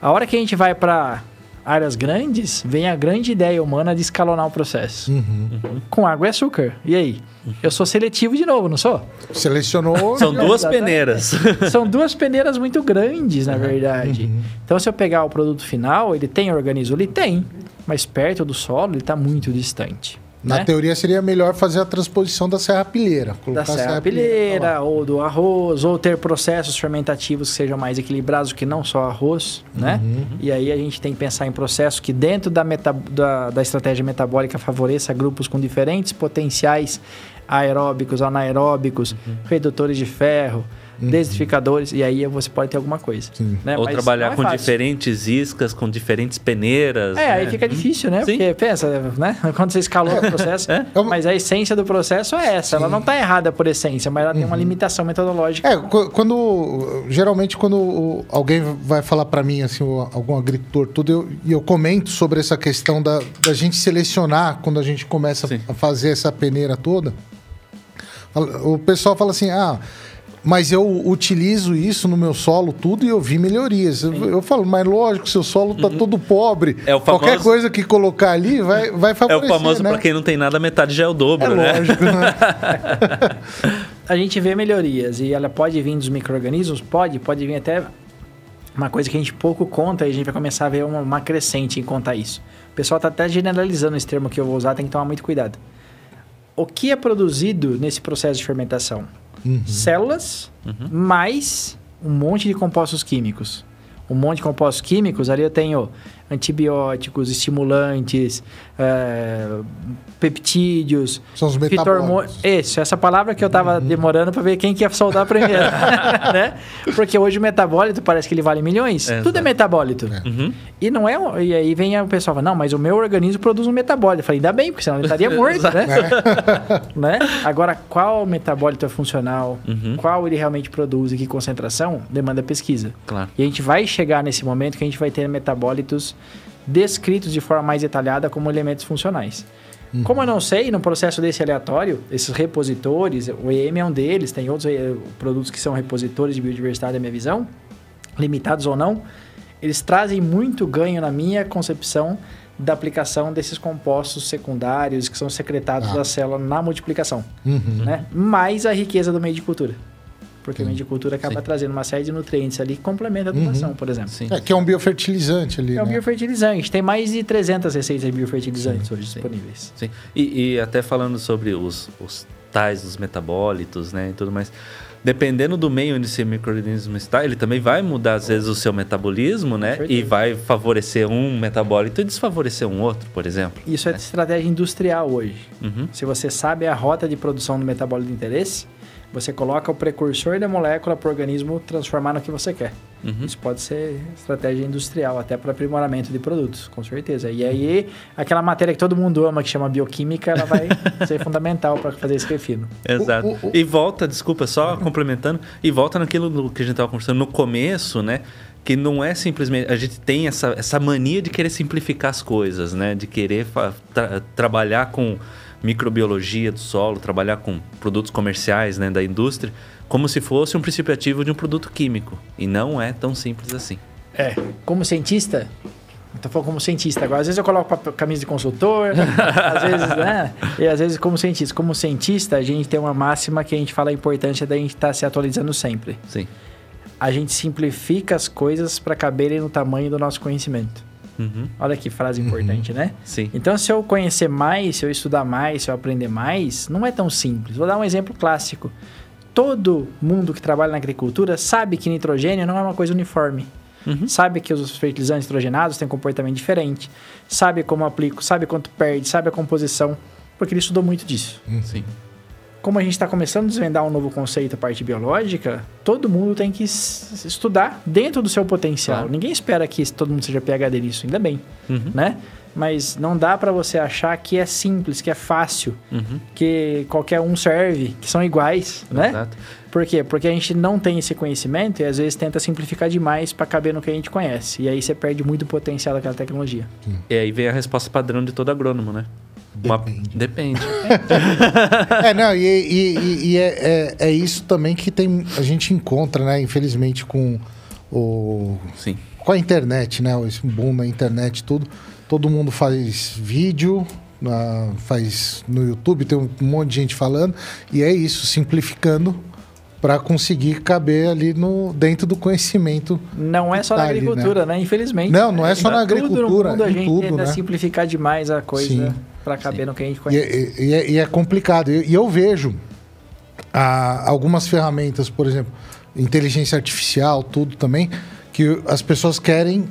A hora que a gente vai para áreas grandes, vem a grande ideia humana de escalonar o processo. Uhum. Uhum. Com água e açúcar. E aí? Eu sou seletivo de novo, não sou? Selecionou. São duas peneiras. São duas peneiras muito grandes, na verdade. Uhum. Então, se eu pegar o produto final, ele tem organismo? Ele tem. Mas perto do solo, ele está muito distante. Na né? teoria seria melhor fazer a transposição da serra pilheira. Da serra, serra pilheira, ou do arroz, ou ter processos fermentativos que sejam mais equilibrados que não só arroz, né? Uhum. E aí a gente tem que pensar em processos que dentro da, meta, da, da estratégia metabólica favoreça grupos com diferentes potenciais aeróbicos, anaeróbicos, uhum. redutores de ferro, uhum. e aí você pode ter alguma coisa. Né? Ou Mas trabalhar é com fácil. diferentes iscas, com diferentes peneiras. É, né? aí fica difícil, né? Sim. Porque pensa, né? Quando você escalou o processo, é. mas a essência do processo é essa. Sim. Ela não está errada por essência, mas ela uhum. tem uma uhum. limitação metodológica. É, quando geralmente quando alguém vai falar para mim assim, algum agricultor, tudo eu, e eu comento sobre essa questão da, da gente selecionar quando a gente começa Sim. a fazer essa peneira toda. O pessoal fala assim: "Ah, mas eu utilizo isso no meu solo tudo e eu vi melhorias. Eu, eu, falo, mas lógico, seu solo está uhum. todo pobre. É famoso... Qualquer coisa que colocar ali vai, vai favorecer. É o famoso, né? para quem não tem nada, metade já é o dobro, é né? Lógico, né? a gente vê melhorias e ela pode vir dos micro-organismos? Pode, pode vir até uma coisa que a gente pouco conta e a gente vai começar a ver uma, uma crescente em contar isso. O pessoal está até generalizando esse termo que eu vou usar, tem que tomar muito cuidado. O que é produzido nesse processo de fermentação? Uhum. células, uhum. mais um monte de compostos químicos. Um monte de compostos químicos, ali eu tenho antibióticos, estimulantes, é, peptídeos. São os metabólicos. Isso, essa palavra que eu estava uhum. demorando para ver quem que ia soltar primeiro. né? Porque hoje o metabólito parece que ele vale milhões. É, Tudo é metabólito. É. Uhum. E não é. E aí vem o pessoal fala, não, mas o meu organismo produz um metabólito. Eu falei, ainda bem, porque senão ele estaria morto, né? né? Agora, qual metabólito é funcional? Uhum. Qual ele realmente produz e que concentração? Demanda pesquisa. Claro. E a gente vai chegar nesse momento que a gente vai ter metabólitos descritos de forma mais detalhada como elementos funcionais. Uhum. Como eu não sei, no processo desse aleatório, esses repositores, o EM é um deles, tem outros eh, produtos que são repositores de biodiversidade, na minha visão, limitados ou não, eles trazem muito ganho na minha concepção da aplicação desses compostos secundários que são secretados ah. da célula na multiplicação, uhum. né? mais a riqueza do meio de cultura. Porque a medicultura acaba Sim. trazendo uma série de nutrientes ali que complementa a adubação, por exemplo. Sim. É, que é um biofertilizante ali, É um né? biofertilizante. Tem mais de 300 receitas de biofertilizantes hoje disponíveis. Sim. E, e até falando sobre os, os tais, os metabólitos, né, e tudo mais. Dependendo do meio onde esse microorganismo está, ele também vai mudar, às vezes, o seu metabolismo, né? E vai favorecer um metabólito e desfavorecer um outro, por exemplo. Isso é estratégia industrial hoje. Uhum. Se você sabe a rota de produção do metabólito de interesse, você coloca o precursor da molécula para o organismo transformar no que você quer. Uhum. Isso pode ser estratégia industrial, até para aprimoramento de produtos, com certeza. E aí, aquela matéria que todo mundo ama, que chama bioquímica, ela vai ser fundamental para fazer esse refino. Exato. O- o- o- E volta, desculpa, só complementando, e volta naquilo que a gente estava conversando no começo, né? Que não é simplesmente. A gente tem essa, essa mania de querer simplificar as coisas, né? De querer tra- trabalhar com microbiologia do solo, trabalhar com produtos comerciais né, da indústria, como se fosse um princípio ativo de um produto químico. E não é tão simples assim. É. Como cientista, tô falando como cientista agora. Às vezes eu coloco camisa de consultor, às vezes, né? E às vezes como cientista. Como cientista, a gente tem uma máxima que a gente fala a importância da gente estar se atualizando sempre. Sim. A gente simplifica as coisas para caberem no tamanho do nosso conhecimento. Uhum. Olha que frase importante, né? Sim. Então, se eu conhecer mais, se eu estudar mais, se eu aprender mais, não é tão simples. Vou dar um exemplo clássico. Todo mundo que trabalha na agricultura sabe que nitrogênio não é uma coisa uniforme. Uhum. Sabe que os fertilizantes nitrogenados têm comportamento diferente. Sabe como aplico, sabe quanto perde, sabe a composição. Porque ele estudou muito disso. Sim. Como a gente está começando a desvendar um novo conceito, a parte biológica, todo mundo tem que estudar dentro do seu potencial. Claro. Ninguém espera que todo mundo seja PhD nisso, ainda bem Uhum. né? Mas não dá para você achar que é simples, que é fácil, Uhum. que qualquer um serve, que são iguais, né? Exato. Por quê? Porque a gente não tem esse conhecimento e às vezes tenta simplificar demais para caber no que a gente conhece. E aí você perde muito o potencial daquela tecnologia. E aí vem a resposta padrão de todo agrônomo, né? Uma- Depende. É, não, e, e- e- e é, é, é isso também que tem, a gente encontra, né? Infelizmente, com o. Sim. Com a internet, né? Esse boom na internet, tudo. Todo mundo faz vídeo, faz no YouTube, tem um monte de gente falando, e é isso, simplificando para conseguir caber ali no, dentro do conhecimento. Não é só Tá na ali, agricultura, né? Infelizmente. Não, não é só na Tudo no agricultura, mundo a gente tudo, tenta né? simplificar demais a coisa para caber Sim. no que a gente E, conhece. é- e é, e é complicado. E, e eu vejo ah, algumas ferramentas, por exemplo, inteligência artificial, tudo também, que as pessoas querem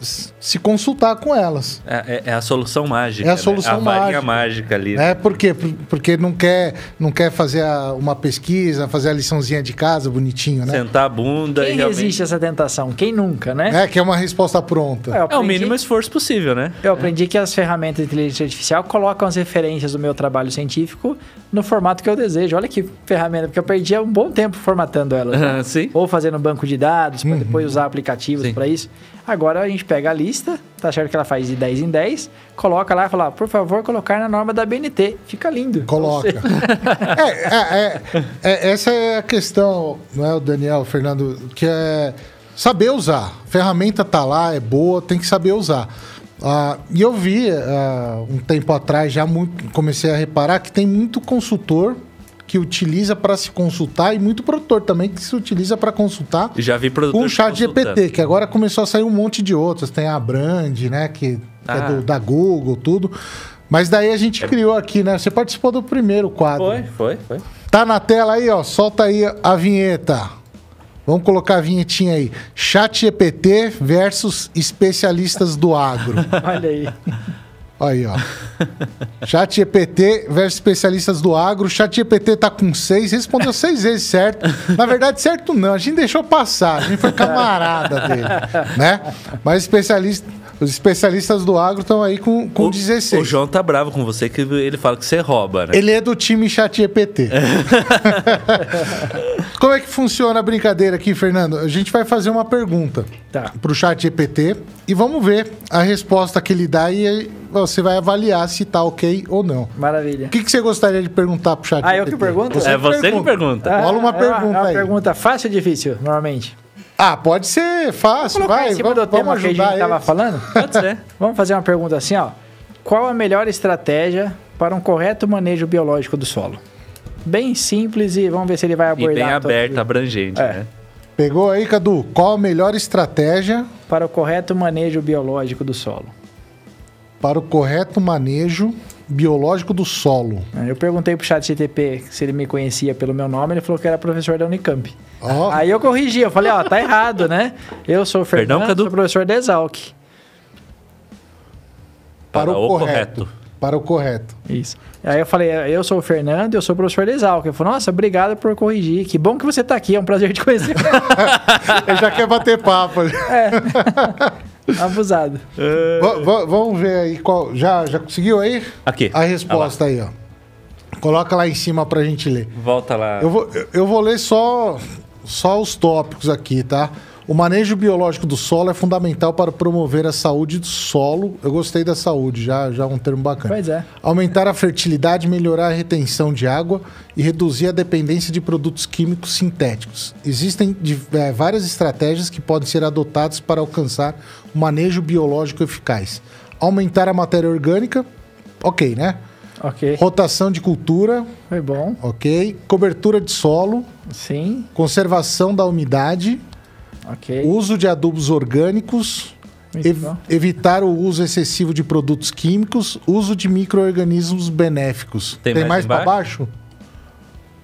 s- se consultar com elas. É, é- é a solução mágica. É a né? solução a varinha mágica. mágica ali. É, por quê? Por- Porque não quer, não quer fazer a- uma pesquisa, fazer a liçãozinha de casa bonitinho, né? Sentar a bunda Quem e realmente... resiste a essa tentação? Quem nunca, né? É, que é uma resposta pronta. Eu É o aprendi- mínimo esforço possível, né? Eu aprendi que as ferramentas de inteligência artificial colocam as referências do meu trabalho científico no formato que eu desejo. Olha que ferramenta, porque eu perdi um bom tempo formatando elas. né? Sim. Ou fazendo banco de dados, para depois usar aplicativos para isso. Agora a gente pega a lista, tá certo que ela faz de 10 em 10, coloca lá e fala, por favor, colocar na norma da BNT. Fica lindo. Coloca. É, é, é, é, essa é a questão, não é o Daniel, o Fernando, que é saber usar. A ferramenta tá lá, é boa, tem que saber usar. Ah, e eu vi ah, um tempo atrás, já muito, comecei a reparar que tem muito consultor que utiliza para se consultar e muito produtor também que se utiliza para consultar Já vi produtor com o chat. GPT, que agora começou a sair um monte de outros. Tem a Brand, né? Que, que Ah. é do- da Google, tudo. Mas daí a gente criou aqui, né? Você participou do primeiro quadro. Foi, foi, foi. Tá na tela aí, ó. Solta aí a vinheta. Vamos colocar a vinhetinha aí. Chat GPT versus especialistas do agro. Olha aí. Aí, ó. Chat GPT versus especialistas do agro. Chat GPT tá com seis, respondeu seis vezes certo. Na verdade, certo não, a gente deixou passar, a gente foi camarada dele, né? Mas especialista, os especialistas do agro estão aí com, com o, 16. O João tá bravo com você que ele fala que você rouba, né? Ele é do time Chat GPT. Como é que funciona a brincadeira aqui, Fernando? A gente vai fazer uma pergunta Tá. pro Chat GPT e vamos ver a resposta que ele dá e você vai avaliar se tá ok ou não. Maravilha. O que, que você gostaria de perguntar pro Chat Ah, GPT? eu que pergunto? É você que pergunta. Rola uma é pergunta é uma aí. pergunta fácil ou difícil, normalmente? Ah, pode ser fácil, vai. em cima Vamos, do tema vamos que a gente ajudar estava falando? Pode ser. Vamos fazer uma pergunta assim, ó. Qual a melhor estratégia para um correto manejo biológico do solo? bem simples e vamos ver se ele vai E abordar. bem todos. aberto, abrangente, É. né? Pegou aí, Cadu? Qual a melhor estratégia Para o correto manejo biológico do solo. para o correto manejo biológico do solo? Eu perguntei pro chat CTP se ele me conhecia pelo meu nome, ele falou que era professor da Unicamp. Ó, Aí eu corrigi, eu falei, ó, tá errado, né? Eu sou o Perdão, Fernando, Cadu? sou professor da Exalc. para, o, correto. Para o correto. Isso. Aí eu falei, eu sou o Fernando, eu sou professor da Exalc. Ele falou, nossa, obrigado por corrigir. Que bom que você tá aqui, é um prazer te conhecer. Ele já quer bater papo. ali. Abusado. Va- vamos ver aí qual. Já, já conseguiu aí? Aqui. A resposta aí, ó. Coloca lá em cima pra gente ler. Volta lá. Eu vou, eu vou ler só, só os tópicos aqui, tá? O manejo biológico do solo é fundamental para promover a saúde do solo. Eu gostei da saúde, já, já é um termo bacana. Pois é. Aumentar a fertilidade, melhorar a retenção de água e reduzir a dependência de produtos químicos sintéticos. Existem eh, várias estratégias que podem ser adotadas para alcançar um manejo biológico eficaz. Aumentar a matéria orgânica, ok, né? Ok. Rotação de cultura, Foi bom. ok. Cobertura de solo, Sim. conservação da umidade, Ok. uso de adubos orgânicos, ev- evitar o uso excessivo de produtos químicos, uso de micro-organismos benéficos. Tem Tem, mais mais, para baixo?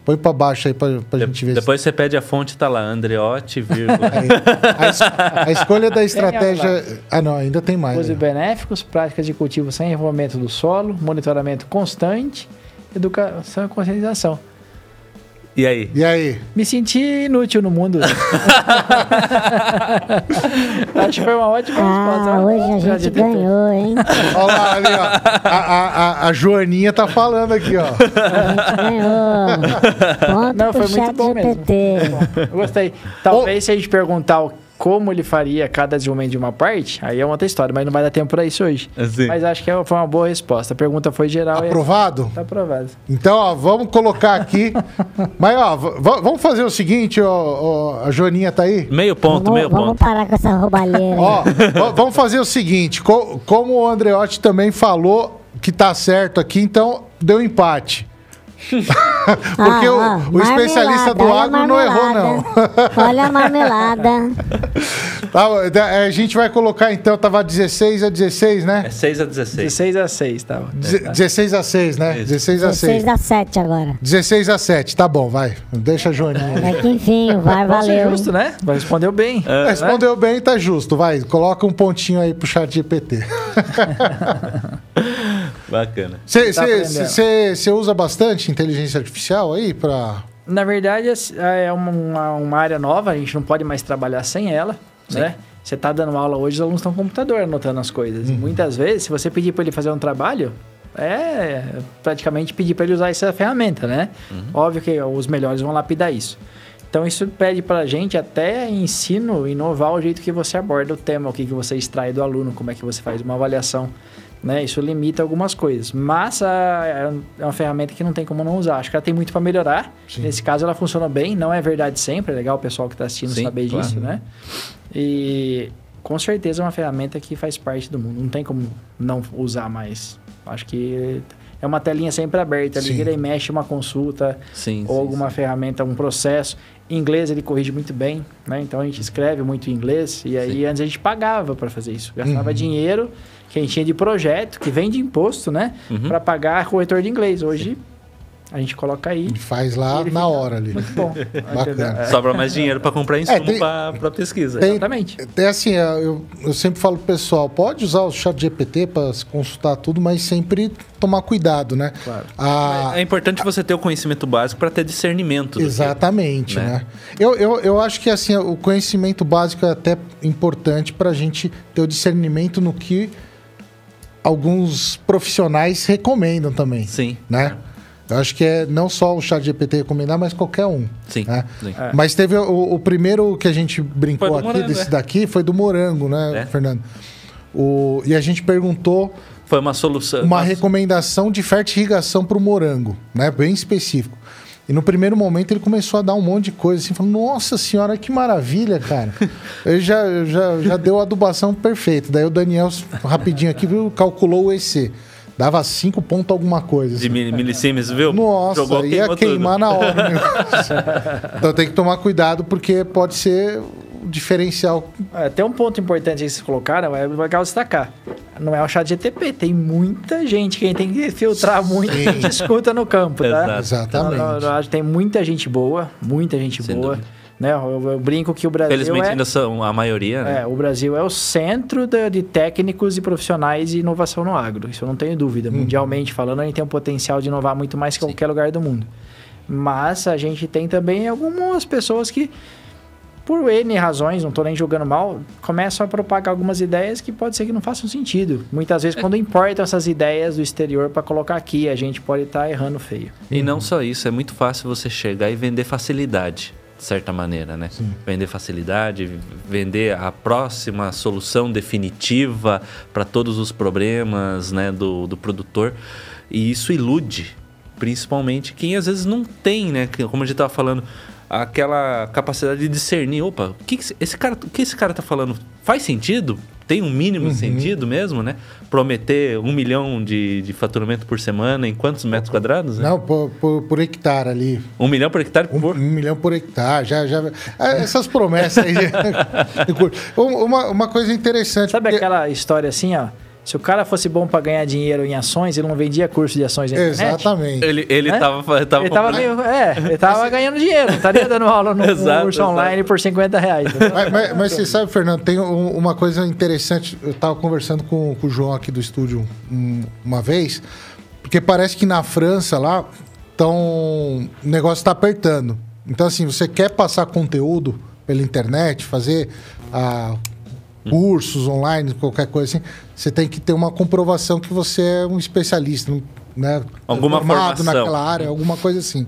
Põe para baixo aí pra, pra De- gente ver. Depois você pede a fonte, tá lá, Andreotti, vírgula. se- a, es- a escolha da estratégia. Ah, não, ainda tem mais. Uso né? benéficos, práticas de cultivo sem envolvimento do solo, monitoramento constante, educação e conscientização. E aí? E aí? Me senti inútil no mundo. Acho que foi uma ótima resposta. Ah, hoje a gente ganhou, hein? Olha lá, ali, ó. A, a, a, Joaninha tá falando aqui, ó. A gente ganhou. Ponto Não, foi muito chat bom mesmo. GPT. Eu gostei. Talvez se a gente perguntar o- como ele faria cada desenvolvimento de uma parte, aí é outra história, mas não vai dar tempo pra isso hoje. Assim. Mas acho que é- foi uma boa resposta. A pergunta foi geral e Aprovado? tá aprovado. Então, ó, vamos colocar aqui. Mas, ó, vamos fazer o seguinte, ó, ó, a Joaninha tá aí? Meio ponto, Vamos, meio vamos ponto. parar com essa roubalheira. Ó, vamos fazer o seguinte, co- como o Andreotti também falou que tá certo aqui, então deu empate. Porque o- Ah, o, especialista do agro não errou, não. Olha a marmelada. Tá, da- a gente vai colocar então, tava 16 a 16, É né? 6 a 16. 16 a 6, tá? Deze- 16 a 6, né? Isso. 16 a 6. 16 a 7 agora. 16 a 7, tá bom, vai. Deixa a Joaninha. É que enfim, o ser valeu. justo, né? Respondeu bem. É. Respondeu bem, tá justo, vai. Coloca um pontinho aí pro chat GPT. Bacana. Você Tá usa bastante inteligência artificial aí pra. Na verdade, é uma, uma- uma área nova, a gente não pode mais trabalhar sem ela, né? Você tá dando aula hoje, os alunos estão com computador anotando as coisas. Uhum. Muitas vezes, se você pedir para ele fazer um trabalho, é praticamente pedir para ele usar essa ferramenta, né? Uhum. Óbvio que os melhores vão lapidar isso. Então isso pede para a gente até ensino, inovar o jeito que você aborda o tema, o que, que você extrai do aluno, como é que você faz uma avaliação. Né? Isso limita algumas coisas. Mas a- é uma ferramenta que não tem como não usar. Acho que ela tem muito para melhorar. Sim. Nesse caso, ela funciona bem. Não é verdade sempre. É legal o pessoal que está assistindo Sim, saber claro. disso, né? E com certeza é uma ferramenta que faz parte do mundo. Não tem como não usar mais. Acho que é uma telinha sempre aberta. Ali Sim. vira e mexe uma consulta Sim. ou sim, alguma ferramenta, um processo. Em inglês ele corrige muito bem, né? Então a gente escreve muito em inglês e aí Sim. antes a gente pagava para fazer isso, gastava Uhum. dinheiro que a gente tinha de projeto, que vem de imposto, né? Uhum. Para pagar corretor de inglês. Hoje a gente coloca aí. Faz lá Ele na hora ali. Muito bom. Bacana. É, Sobra mais dinheiro para comprar insumo tem- pra para pesquisa. tem- Exatamente. É assim, eu, eu sempre falo pro pessoal, pode usar o chat GPT para consultar tudo, mas sempre tomar cuidado, né? Claro. A- É importante você ter o conhecimento básico para ter discernimento. que- Exatamente, né? né? Eu, eu, eu acho que assim, o conhecimento básico é até importante para a gente ter o discernimento no que alguns profissionais recomendam também, Sim. né? Eu acho que é não só o chat GPT recomendar, mas qualquer um. Sim. né? sim. É. Mas teve o, o primeiro que a gente brincou aqui, morango, desse é. daqui, foi do morango, né, É. Fernando? O, e a gente perguntou Foi uma solução. uma nossa, recomendação de fertirrigação para o morango, né? Bem específico. E no primeiro momento ele começou a dar um monte de coisa, assim, falando, nossa senhora, que maravilha, cara. ele já, já, já deu a adubação perfeita. Daí o Daniel, rapidinho aqui, viu, calculou o EC. Dava 5 pontos alguma coisa. De assim. mili- milisiemens, viu? Nossa, Jogou, ia queimar tudo. na hora o negócio. então tem que tomar cuidado porque pode ser o diferencial. É, tem um ponto importante que vocês colocaram, é legal destacar. Não é o chat GTP, tem muita gente que a gente tem que filtrar muito que a gente escuta no campo, tá? Exatamente. Então, eu acho que tem muita gente boa, muita gente Sem boa. dúvida. Né? Eu, eu brinco que o Brasil Felizmente é, ainda são a maioria, né? é, o Brasil é o centro da- de técnicos e profissionais de inovação no agro. Isso eu não tenho dúvida. Mundialmente falando, a gente tem um potencial de inovar muito mais que qualquer lugar do mundo. Mas a gente tem também algumas pessoas que, por N razões, não estou nem julgando mal, começam a propagar algumas ideias que pode ser que não façam sentido. Muitas vezes, quando importam essas ideias do exterior para colocar aqui, a gente pode estar errando feio. E não só isso, é muito fácil você chegar e vender facilidade, de certa maneira, né? Vender facilidade, vender a próxima solução definitiva para todos os problemas né, do, do produtor. E isso ilude, principalmente quem às vezes não tem, né? Como a gente estava falando, aquela capacidade de discernir, opa, o que, que esse- esse cara, o que esse cara tá falando faz sentido? Tem um mínimo de sentido mesmo, né? Prometer um milhão de, de faturamento por semana em quantos metros quadrados? né? Não, por, por- por hectare ali. Um milhão por hectare Um, por... um milhão por hectare. Já, já, Ah, essas promessas aí. Um- uma, uma coisa interessante. Sabe porque- aquela história assim, ó? Se o cara fosse bom para ganhar dinheiro em ações, ele não vendia curso de ações na internet. Exatamente. Ele, ele Né? tava, tava, Ele tava meio. É, ele tava ganhando dinheiro, não estaria dando aula no Exato, curso exato. online por 50 reais. Mas, mas- mas você sabe, Fernando, tem um- uma coisa interessante. Eu estava conversando com, com o João aqui do estúdio um- uma vez, porque parece que na França lá tão, o negócio está apertando. Então, assim, você quer passar conteúdo pela internet, fazer ah, cursos online, qualquer coisa assim, você tem que ter uma comprovação que você é um especialista, né? Alguma Formado formação. naquela área, alguma coisa assim.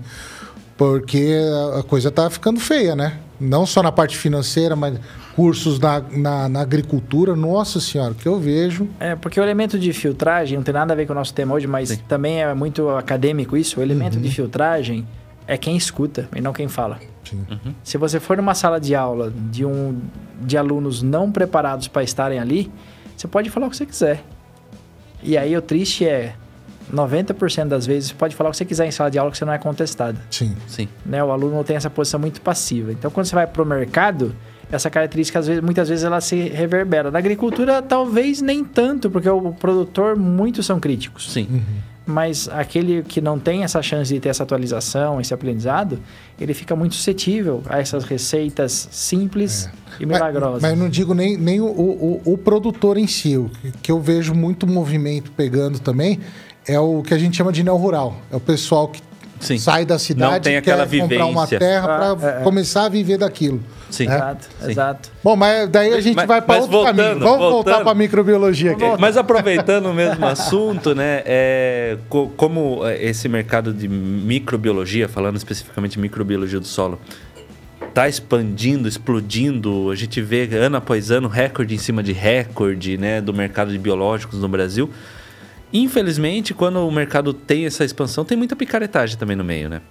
Porque a- coisa tá ficando feia, né? Não só na parte financeira, mas cursos na, na, na agricultura. Nossa senhora, o que eu vejo. É, porque o elemento de filtragem não tem nada a ver com o nosso tema hoje, mas também é muito acadêmico isso. O elemento de filtragem é quem escuta e não quem fala. Sim. Se você for numa sala de aula de, um, de alunos não preparados para estarem ali, você pode falar o que você quiser. E aí o triste é, 90% das vezes você pode falar o que você quiser em sala de aula que você não é contestado. Sim. Sim. né? O aluno tem essa posição muito passiva. Então, quando você vai para o mercado, essa característica, às vezes, muitas vezes, ela se reverbera. Na agricultura, talvez nem tanto, porque o produtor, muitos são críticos. Sim. Mas aquele que não tem essa chance de ter essa atualização, esse aprendizado, ele fica muito suscetível a essas receitas simples e Mas- milagrosas. Mas, eu não digo nem, nem o, o, o produtor em si. O que- eu vejo muito movimento pegando também é o que a gente chama de neo-rural. É o pessoal que Sim. sai da cidade tem e aquela quer comprar uma vivência. terra Ah, para é, é. começar a viver daquilo. Sim. É. Exato, Sim. exato. Bom, mas daí a gente Mas- vai para outro voltando, caminho. Vamos voltar voltando. para a microbiologia aqui. Mas aproveitando o mesmo assunto, né? É, co- como é, esse mercado de microbiologia, falando especificamente de microbiologia do solo, está expandindo, explodindo. A gente vê ano após ano recorde em cima de recorde, né? Do mercado de biológicos no Brasil. Infelizmente, quando o mercado tem essa expansão, tem muita picaretagem também no meio, né?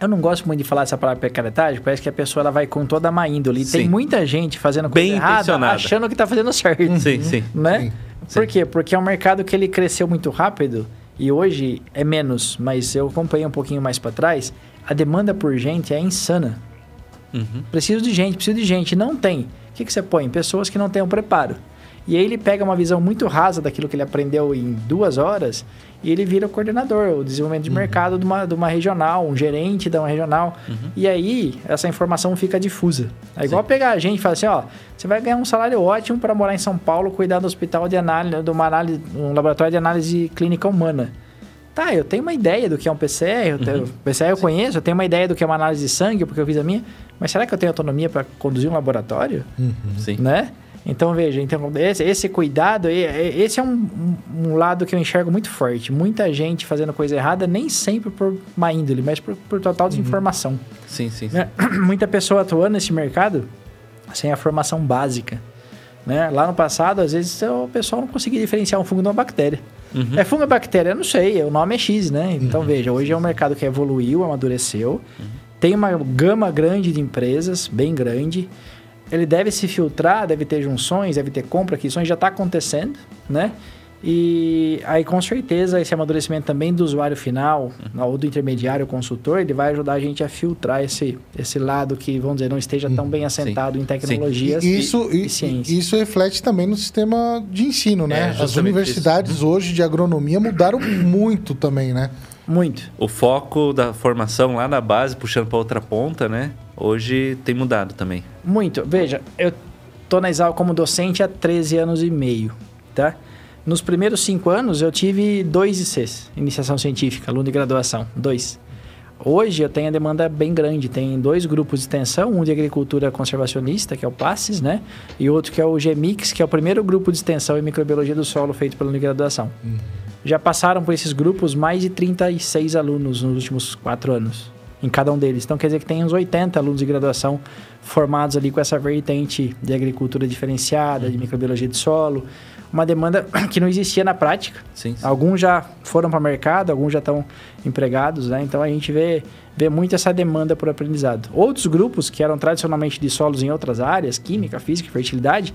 Eu não gosto muito de falar essa palavra picaretagem, parece que a pessoa ela vai com toda a má índole. E Tem Sim. muita gente fazendo coisa Bem errada, achando que tá fazendo certo. Sim, sim. né? Sim. Por quê? Porque é um mercado que ele cresceu muito rápido e hoje é menos, mas eu acompanhei um pouquinho mais para trás, a demanda por gente é insana. Uhum. Preciso de gente, preciso de gente. Não tem. O que, que você põe? Pessoas que não têm o preparo. E aí ele pega uma visão muito rasa daquilo que ele aprendeu em duas horas e ele vira o coordenador, o desenvolvimento de mercado de uma, de uma regional, um gerente de uma regional. E aí essa informação fica difusa. É igual pegar a gente e falar assim, ó, você vai ganhar um salário ótimo para morar em São Paulo, cuidar do hospital de análise, de uma análise, um laboratório de análise clínica humana. Tá, eu tenho uma ideia do que é um PCR, eu tenho, PCR eu conheço, eu tenho uma ideia do que é uma análise de sangue, porque eu fiz a minha, mas será que eu tenho autonomia para conduzir um laboratório? Sim. né? Então, veja, então, esse, esse cuidado, e- esse é um, um- lado que eu enxergo muito forte. Muita gente fazendo coisa errada, nem sempre por má índole, mas por, por total desinformação. Sim, sim, sim. né? Muita pessoa atuando nesse mercado sem a formação básica. Né? Lá no passado, às vezes, o pessoal não conseguia diferenciar um fungo de uma bactéria. É fungo ou bactéria? Eu não sei, o nome é X, né? Então, veja, hoje é um mercado que evoluiu, amadureceu, tem uma gama grande de empresas, bem grande. Ele deve se filtrar, deve ter junções, deve ter compra, aquisições, já está acontecendo, né? E aí, com certeza, esse amadurecimento também do usuário final, Uhum. ou do intermediário consultor, ele vai ajudar a gente a filtrar esse, esse lado que, vamos dizer, não esteja tão bem assentado em tecnologias Uhum. E Isso, e, e- ciência. isso reflete também no sistema de ensino, né? É, As universidades hoje de agronomia mudaram muito também, né? Muito. O foco da formação lá na base, puxando para outra ponta, né? Hoje tem mudado também. Muito. Veja, eu tô na Exal como docente há 13 anos e meio, tá? Nos primeiros cinco anos, eu tive dois ICs, iniciação científica, aluno de graduação, dois. Hoje eu tenho a demanda bem grande, tem dois grupos de extensão, um de agricultura conservacionista, que é o PASSES, né? E outro que é o GMIX, que é o primeiro grupo de extensão em microbiologia do solo feito pelo aluno de graduação. Já passaram por esses grupos mais de 36 alunos nos últimos quatro anos, em cada um deles. Então quer dizer que tem uns 80 alunos de graduação formados ali com essa vertente de agricultura diferenciada, de microbiologia de solo. Uma demanda que não existia na prática. Sim. sim. Alguns já foram para o mercado, alguns já estão empregados, né? Então a gente vê, vê muito essa demanda por aprendizado. Outros grupos que eram tradicionalmente de solos em outras áreas, química, física, fertilidade,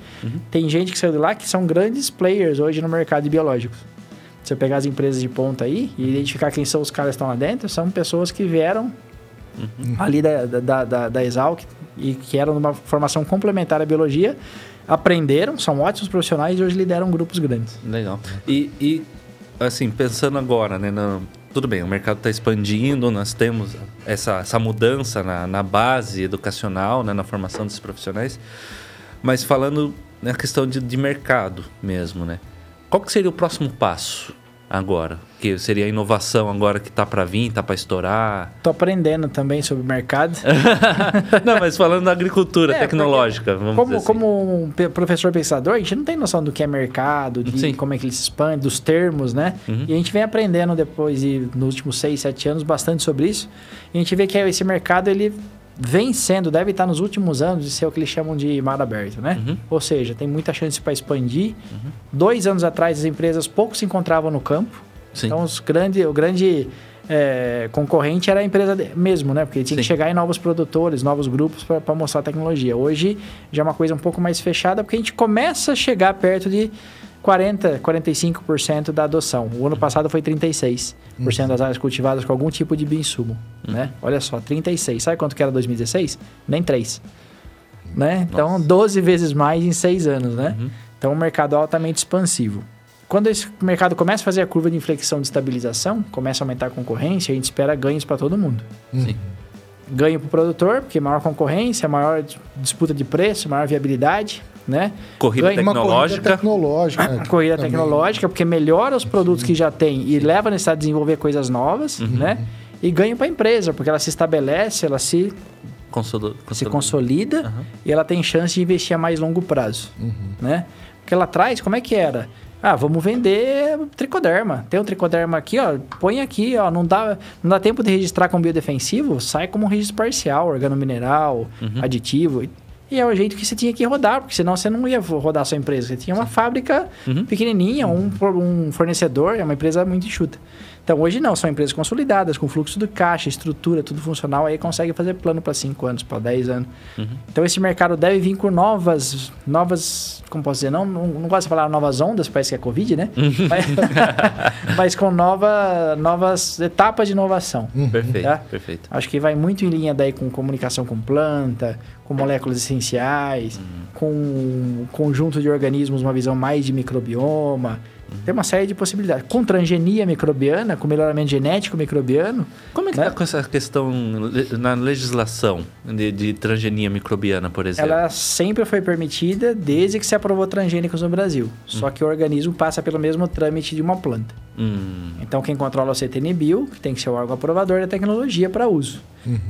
tem gente que saiu de lá que são grandes players hoje no mercado de biológicos. Se eu pegar as empresas de ponta aí e identificar quem são os caras que estão lá dentro, são pessoas que vieram ali da, da, da, da, Exalc e que eram numa formação complementar à biologia, aprenderam, são ótimos profissionais e hoje lideram grupos grandes. Legal. E, e, assim, pensando agora, né? no- tudo bem, o mercado está expandindo, nós temos essa, essa mudança na, na base educacional, né, na formação desses profissionais. Mas falando na questão de, de mercado mesmo, né? Qual que seria o próximo passo agora? Que seria a inovação agora que está para vir, está para estourar? Tô aprendendo também sobre o mercado. Não, mas falando da agricultura É, tecnológica, vamos Como, dizer assim. como um professor pensador, a gente não tem noção do que é mercado, de Sim. como é que ele se expande, dos termos, né? Uhum. E a gente vem aprendendo depois, nos últimos 6, 7 anos, bastante sobre isso. E a gente vê que esse mercado, ele vem sendo, deve estar nos últimos anos, de ser o que eles chamam de mar aberto, né? Uhum. Ou seja, tem muita chance para expandir. Dois anos atrás, as empresas pouco se encontravam no campo. Sim. Então, os grande, o grande é, concorrente era a empresa mesmo, né? Porque tinha que Sim. chegar em novos produtores, novos grupos para mostrar a tecnologia. Hoje já é uma coisa um pouco mais fechada, porque a gente começa a chegar perto de 40, 45% da adoção. O ano passado foi 36% das áreas cultivadas com algum tipo de bioinsumo, né? Olha só, 36. Sabe quanto que era 2016? Nem 3. Né? Então, Nossa. 12 vezes mais em 6 anos, né? Uhum. Então, um mercado altamente expansivo. Quando esse mercado começa a fazer a curva de inflexão de estabilização, começa a aumentar a concorrência, a gente espera ganhos para todo mundo. Sim. Ganho para o produtor, porque maior concorrência, maior dis- disputa de preço, maior viabilidade, né? Corrida Ganha Uma tecnológica. corrida tecnológica. né? Corrida Também. tecnológica, porque melhora os produtos que já tem e leva a necessidade de desenvolver coisas novas, né? E ganho para a empresa, porque ela se estabelece, ela se, Consolo- se consolida Aham. e ela tem chance de investir a mais longo prazo, né? Porque lá atrás, como é que era? Ah, vamos vender tricoderma. Tem um tricoderma aqui, ó, põe aqui, ó, não dá, não dá tempo de registrar com biodefensivo, sai como um registro parcial, organomineral, aditivo. E é o jeito que você tinha que rodar, porque senão você não ia rodar a sua empresa. Você tinha uma fábrica Uhum. pequenininha, um, um fornecedor, é uma empresa muito enxuta. Então hoje não, são empresas consolidadas, com fluxo de caixa, estrutura, tudo funcional, aí consegue fazer plano para 5 anos, para 10 anos. Então esse mercado deve vir com novas, novas, como posso dizer, não, não, não gosto de falar novas ondas, parece que é Covid, né? Mas, mas com nova, novas etapas de inovação. Perfeito, Tá? perfeito. Acho que vai muito em linha daí com comunicação com planta, com moléculas essenciais, com um conjunto de organismos, uma visão mais de microbioma. Tem uma série de possibilidades. Com transgenia microbiana, com melhoramento genético microbiano, Como é que né? está com essa questão na legislação de, de transgenia microbiana, por exemplo? ela sempre foi permitida desde que se aprovou transgênicos no Brasil. Só que o organismo passa pelo mesmo trâmite de uma planta. Hum, Então, quem controla o CTNBio, que tem que ser o órgão aprovador da tecnologia para uso.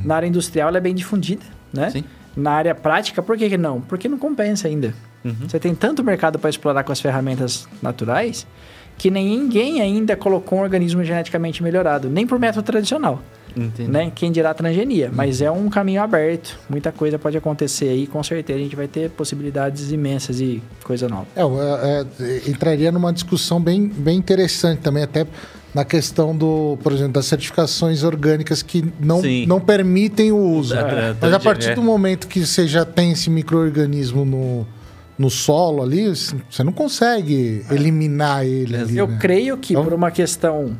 Na área industrial, ela é bem difundida, né? Sim. Na área prática, por que, que não? Porque não compensa ainda. Uhum. Você tem tanto mercado para explorar com as ferramentas naturais que ninguém ainda colocou um organismo geneticamente melhorado, nem por método tradicional, entendi. né? Quem dirá transgenia, mas é um caminho aberto. Muita coisa pode acontecer aí, com certeza a gente vai ter possibilidades imensas e coisa nova. É, é, é, entraria numa discussão bem, bem interessante também, até na questão do, por exemplo, das certificações orgânicas que não, Sim. não permitem o uso. Da- Mas a partir é. do momento que você já tem esse microorganismo no, no solo ali, você não consegue eliminar ele. Ali, Eu né? creio que Então- por uma questão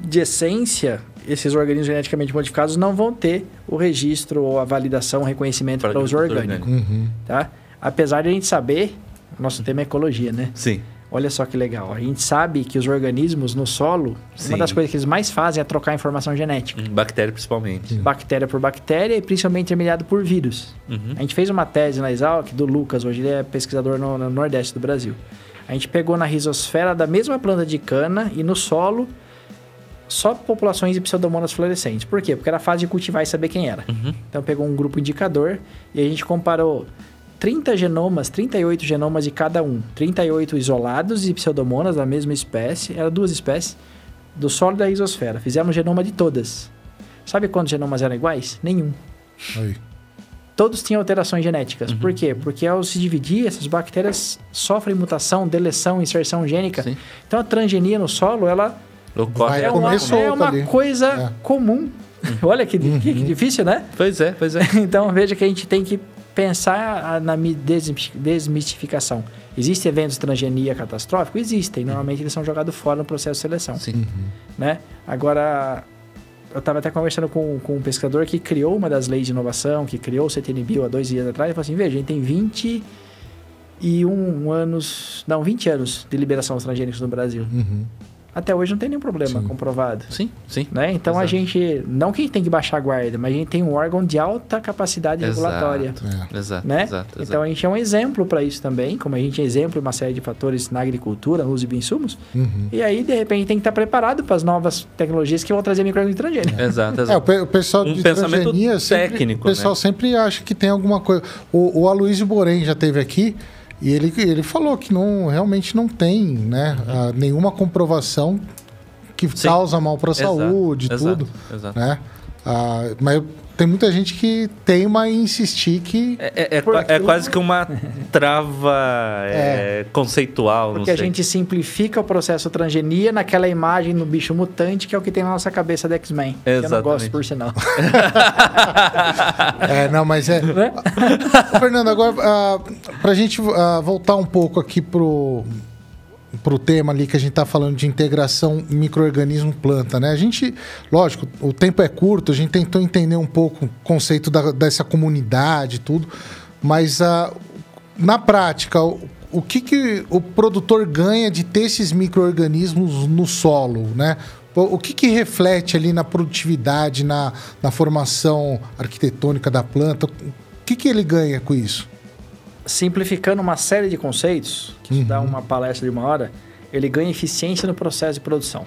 de essência, esses organismos geneticamente modificados não vão ter o registro ou a validação, o reconhecimento Para para uso agricultura orgânico, Uhum. tá? Apesar de a gente saber, nosso tema é ecologia, né? Sim. Olha só que legal. A gente sabe que os organismos no solo, Sim. uma das coisas que eles mais fazem é trocar informação genética. Hum, Bactéria principalmente. Bactéria por bactéria e principalmente intermediado por vírus. Uhum. A gente fez uma tese na Exalc do Lucas, hoje ele é pesquisador no, no Nordeste do Brasil. A gente pegou na risosfera da mesma planta de cana e no solo só populações de pseudomonas fluorescentes. Por quê? Porque era fácil de cultivar e saber quem era. Uhum. Então pegou um grupo indicador e a gente comparou 30 genomas, 38 genomas de cada um. 38 isolados de pseudomonas da mesma espécie, eram duas espécies, do solo e da risosfera. Fizemos genoma de todas. Sabe quantos genomas eram iguais? Nenhum. Aí. Todos tinham alterações genéticas. Por quê? Porque ao se dividir, essas bactérias sofrem mutação, deleção, inserção gênica. Sim. Então a transgenia no solo, ela Vai é uma, é uma ali. coisa É. comum. Olha que, que- que difícil, né? Pois é, pois é. Então veja que a gente tem que pensar na mi- desmi- desmistificação. Existem eventos de transgenia catastróficos? Existem. Normalmente eles são jogados fora no processo de seleção. Sim. Né? Agora, eu estava até conversando com, com um pescador que criou uma das leis de inovação, que criou o CTNBio há dois dias atrás, e falou assim, veja, a gente tem 21 anos, não, 20 anos de liberação dos transgênicos no Brasil. Uhum. Até hoje não tem nenhum problema Sim. comprovado. Sim, sim. Né? Então a Exato. gente, não que a gente tem que baixar a guarda, mas a gente tem um órgão de alta capacidade regulatória. Exato, É. exato, Né? exato, exato. Então a gente é um exemplo para isso também, como a gente é exemplo em uma série de fatores na agricultura, no uso de bioinsumos. Uhum. E aí, de repente, tem que estar preparado para as novas tecnologias que vão trazer microorganismo transgênico. Exato, É, o, exato. pe- o pessoal Um de pensamento transgenia sempre, técnico, O pessoal né? sempre acha que tem alguma coisa. O, o Aloysio Borém já teve aqui e ele, ele falou que não, realmente não tem né, ah, nenhuma comprovação que Sim. causa mal para a saúde exato, tudo. Exato. Né? Ah, mas tem muita gente que teima em insistir que. É, é- é é quase que uma trava é, conceitual, não Porque a gente simplifica o processo transgenia naquela imagem no bicho mutante, que é o que tem na nossa cabeça da X-Men. Que eu não gosto, por sinal. É, não, mas é. Né? Fernando, agora, ah, pra gente ah, voltar um pouco aqui pro, pro tema ali que a gente tá falando de integração microorganismo-planta, né? A gente, lógico, o tempo é curto, a gente tentou entender um pouco o conceito da- dessa comunidade tudo, mas ah, na prática, o, o que, que o produtor ganha de ter esses micro-organismos no solo, né? O o que, que reflete ali na produtividade, na, na formação arquitetônica da planta? O que, que ele ganha com isso? Simplificando uma série de conceitos, que isso dá Uhum. uma palestra de uma hora, ele ganha eficiência no processo de produção.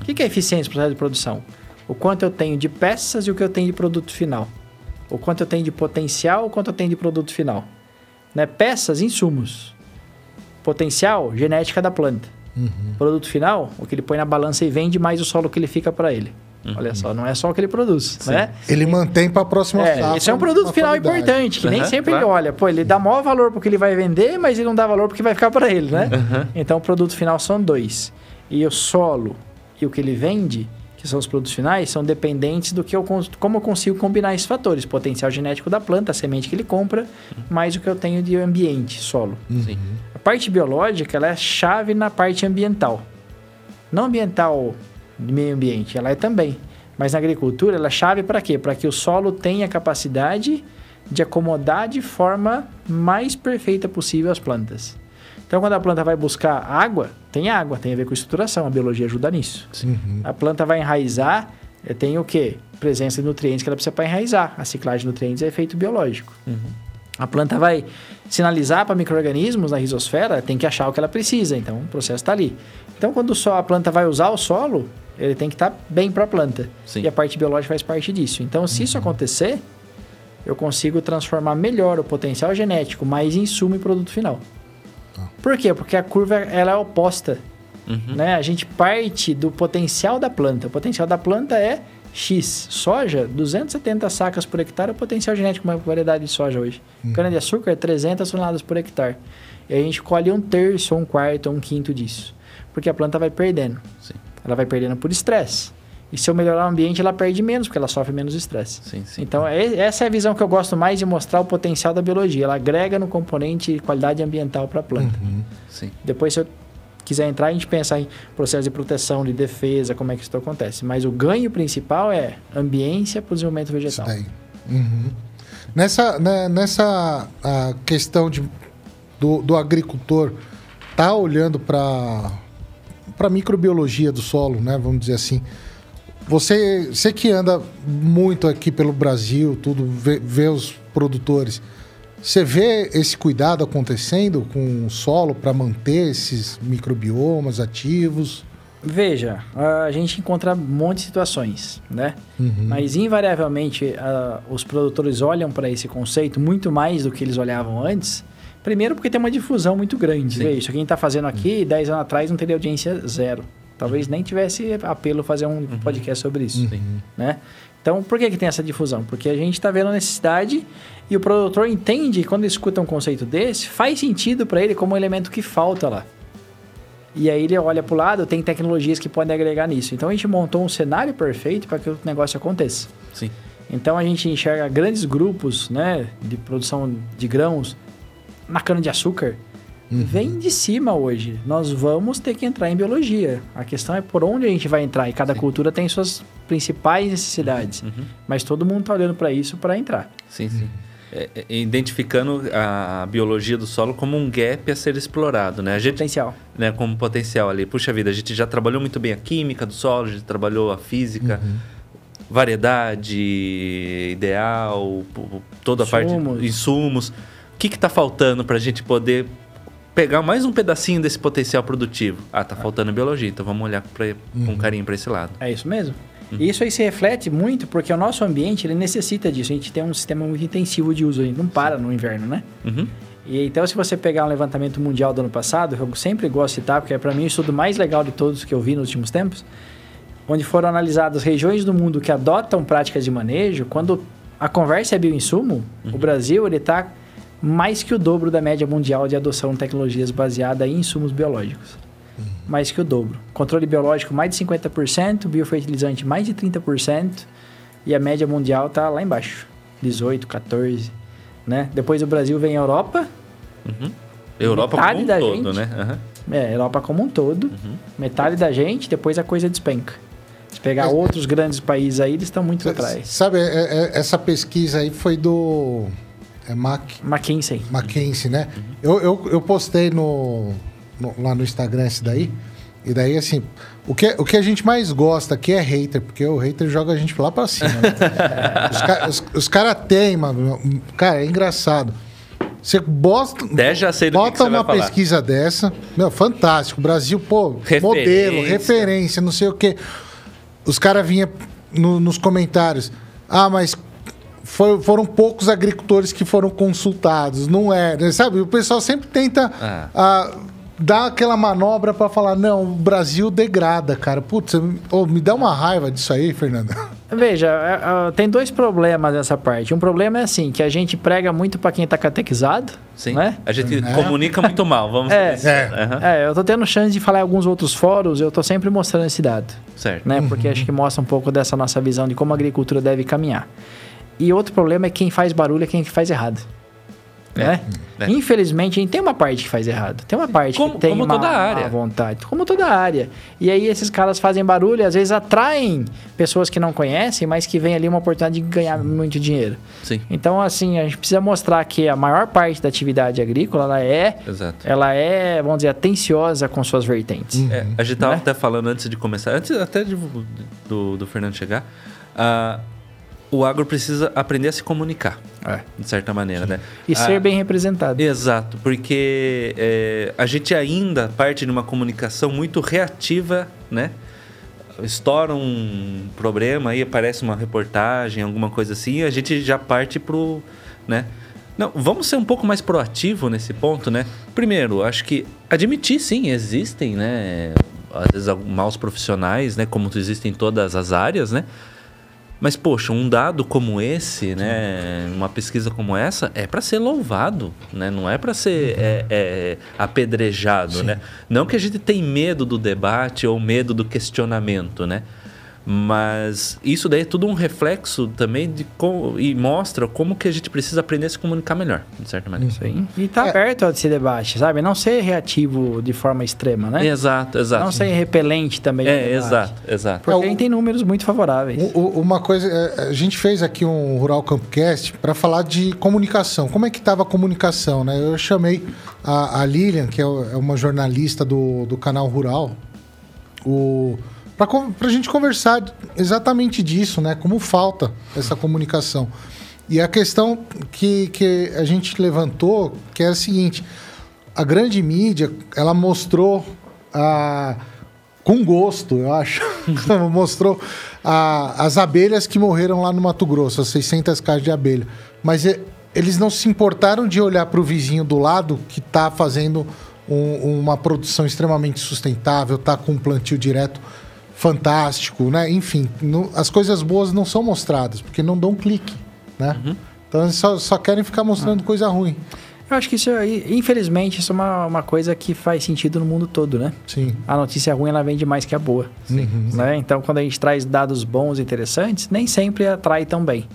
O que é eficiência no processo de produção? O quanto eu tenho de peças e o que eu tenho de produto final. O quanto eu tenho de potencial, o quanto eu tenho de produto final. Né? Peças, insumos. Potencial, genética da planta. Produto final, o que ele põe na balança e vende, mais o solo que ele fica para ele. Olha só, não é só o que ele produz, né? Ele mantém para a próxima É, safra esse é um produto final qualidade. importante, que nem Aham, sempre claro. ele olha. Pô, ele dá maior valor porque ele vai vender, mas ele não dá valor porque vai ficar para ele, né? Então, o produto final são dois. E o solo e o que ele vende, que são os produtos finais, são dependentes do que eu como eu consigo combinar esses fatores. Potencial genético da planta, a semente que ele compra, mais o que eu tenho de ambiente, solo. Sim. A parte biológica, ela é chave na parte ambiental. Não ambiental de meio ambiente, ela é também. Mas na agricultura, ela é chave para quê? Para que o solo tenha capacidade de acomodar de forma mais perfeita possível as plantas. Então, quando a planta vai buscar água, tem água, tem a ver com estruturação, a biologia ajuda nisso. Uhum. A planta vai enraizar, eh, tem o quê? Presença de nutrientes que ela precisa para enraizar. A ciclagem de nutrientes é efeito biológico. A planta vai sinalizar para micro-organismos na risosfera, tem que achar o que ela precisa, então o processo está ali. Então, quando só a planta vai usar o solo, ele tem que estar bem para a planta. Sim. E a parte biológica faz parte disso. Então, se isso acontecer, eu consigo transformar melhor o potencial genético, mais insumo e produto final. Por quê? Porque a curva ela é oposta. Uhum. Né? A gente parte do potencial da planta. O potencial da planta é X. Soja, 270 sacas por hectare é o potencial genético, uma variedade de soja hoje. Cana-de-açúcar, 300 toneladas por hectare. E a gente colhe um terço, um quarto, um quinto disso. Porque a planta vai perdendo. Sim. Ela vai perdendo por estresse. E se eu melhorar o ambiente, ela perde menos, porque ela sofre menos estresse. Sim, sim. Então, é- essa é a visão que eu gosto mais de mostrar o potencial da biologia. Ela agrega no componente qualidade ambiental para a planta. Sim. Depois, se eu quiser entrar, a gente pensa em processo de proteção, de defesa, como é que isso acontece. Mas o ganho principal é ambiência para o desenvolvimento Isso vegetal. daí. Uhum. Nessa, né, nessa a questão de, do, do agricultor tá olhando para para microbiologia do solo, né? Vamos dizer assim. Você, você que anda muito aqui pelo Brasil, tudo vê, vê os produtores. Você vê esse cuidado acontecendo com o solo para manter esses microbiomas ativos? Veja, a gente encontra um monte de situações, né? Uhum. Mas invariavelmente ah, os produtores olham para esse conceito muito mais do que eles olhavam antes. Primeiro porque tem uma difusão muito grande. Sim. Vê, Isso que a gente está fazendo aqui, 10 anos atrás não teria audiência zero. Talvez nem tivesse apelo fazer um podcast sobre isso. Né? Então, por que, que tem essa difusão? Porque a gente está vendo a necessidade e o produtor entende, quando escuta um conceito desse, faz sentido para ele como um elemento que falta lá. E aí ele olha para o lado, tem tecnologias que podem agregar nisso. Então a gente montou um cenário perfeito para que o negócio aconteça. Sim. Então a gente enxerga grandes grupos né, de produção de grãos na cana-de-açúcar. Vem de cima hoje. Nós vamos ter que entrar em biologia. A questão é por onde a gente vai entrar. E cada cultura tem suas principais necessidades. Mas todo mundo está olhando para isso para entrar. Sim, sim. É, é, identificando a biologia do solo como um gap a ser explorado, né? A gente, Potencial. né, como potencial ali. Puxa vida, a gente já trabalhou muito bem a química do solo, a gente trabalhou a física, variedade ideal, toda a parte Insumos. de insumos. O que está faltando para a gente poder pegar mais um pedacinho desse potencial produtivo? Ah, tá faltando biologia, então vamos olhar pra, com carinho para esse lado. É isso mesmo. E isso aí se reflete muito porque o nosso ambiente ele necessita disso. A gente tem um sistema muito intensivo de uso, a gente não para no inverno, né? Uhum. E então, se você pegar um levantamento mundial do ano passado, eu sempre gosto de citar, porque é para mim o estudo mais legal de todos que eu vi nos últimos tempos, onde foram analisadas regiões do mundo que adotam práticas de manejo, quando a conversa é bioinsumo, o Brasil ele está mais que o dobro da média mundial de adoção de tecnologias baseadas em insumos biológicos. Mais que o dobro. Controle biológico mais de 50%, biofertilizante mais de 30%, e a média mundial está lá embaixo, 18, 14, né? Depois o Brasil vem a Europa, Europa Metade como um da todo, gente. né? Aham. é, Europa como um todo, metade da gente, depois a coisa despenca. Se pegar Mas- outros grandes países aí, eles estão muito atrás. Sabe, é- é- essa pesquisa aí foi do é Mac, McKinsey. Mackenzie, né? Eu, eu, eu postei no, no- lá no Instagram esse daí. E daí, assim, o que, o que a gente mais gosta aqui é hater, porque o hater joga a gente lá pra cima. né? os ca- os, os caras têm, mano. Cara, é engraçado. Você bosta, Até já sei do que bota que você vai uma falar. pesquisa dessa. Meu, fantástico. Brasil, pô, Referência. modelo, referência, não sei o quê. Os caras vinham no- nos comentários. Ah, mas foi- foram poucos agricultores que foram consultados. Não é, né? sabe? O pessoal sempre tenta Ah. ah, dar aquela manobra pra falar, não, o Brasil degrada, cara. Putz, ô, me dá uma raiva disso aí, Fernanda. Veja, é, é, tem dois problemas nessa parte. Um problema é assim, que a gente prega muito para quem tá catequizado, Sim. né? A gente É. comunica muito mal, vamos É. dizer. É. Aham. É, eu tô tendo chance de falar em alguns outros fóruns, eu tô sempre mostrando esse dado. Certo. né? Porque acho que mostra um pouco dessa nossa visão de como a agricultura deve caminhar. E outro problema é quem faz barulho é quem faz errado. É, Né? é. Infelizmente, a gente tem uma parte que faz errado. Tem uma parte Como- que tem como uma, toda a área. vontade. Como toda a área. E aí esses caras fazem barulho e às vezes atraem pessoas que não conhecem, mas que vem ali uma oportunidade de ganhar muito dinheiro. Sim. Então, assim, a gente precisa mostrar que a maior parte da atividade agrícola, ela é, Exato. ela é, vamos dizer, atenciosa com suas vertentes. É, a gente tava Né? até falando antes de começar, antes até de- do, do Fernando chegar, ah, o agro precisa aprender a se comunicar, É. de certa maneira, né? E Ah, ser bem representado. Exato, porque é, a gente ainda parte de uma comunicação muito reativa, né? Estoura um problema aí, aparece uma reportagem, alguma coisa assim, e a gente já parte pro, né? Não, vamos ser um pouco mais proativo nesse ponto, né? Primeiro, acho que admitir sim, existem, né? Às vezes maus profissionais, né? Como existem em todas as áreas, né? Mas, poxa, um dado como esse, né? Uma pesquisa como essa, é para ser louvado, né? Não é para ser é, é, apedrejado, né? Não que a gente tem medo do debate ou medo do questionamento, né? Mas isso daí é tudo um reflexo também de como, e mostra como que a gente precisa aprender a se comunicar melhor, de certa maneira. Sim. E tá É. aberto a esse debate, sabe? Não ser reativo de forma extrema, né? Exato, exato. Não ser repelente também. É, exato, exato. Porque É, o- a gente tem números muito favoráveis. O- o- Uma coisa, é, a gente fez aqui um Rural Campcast para falar de comunicação. Como é que estava a comunicação, né? Eu chamei a, a Lilian, que é é uma jornalista do, do canal Rural, o para a gente conversar exatamente disso, né? Como falta essa comunicação. E a questão que, que a gente levantou, que é a seguinte: a grande mídia, ela mostrou a, com gosto, eu acho, mostrou a- as abelhas que morreram lá no Mato Grosso, as 600 caixas de abelha. Mas e- eles não se importaram de olhar para o vizinho do lado que está fazendo um- uma produção extremamente sustentável, está com um plantio direto fantástico, né? Enfim, não- as coisas boas não são mostradas, porque não dão clique, né? Então eles só, só querem ficar mostrando coisa ruim. Eu acho que isso aí, infelizmente, isso é uma, uma coisa que faz sentido no mundo todo, né? Sim. A notícia ruim ela vende mais que a boa. Uhum. Né? Então, quando a gente traz dados bons e interessantes, nem sempre atrai tão bem.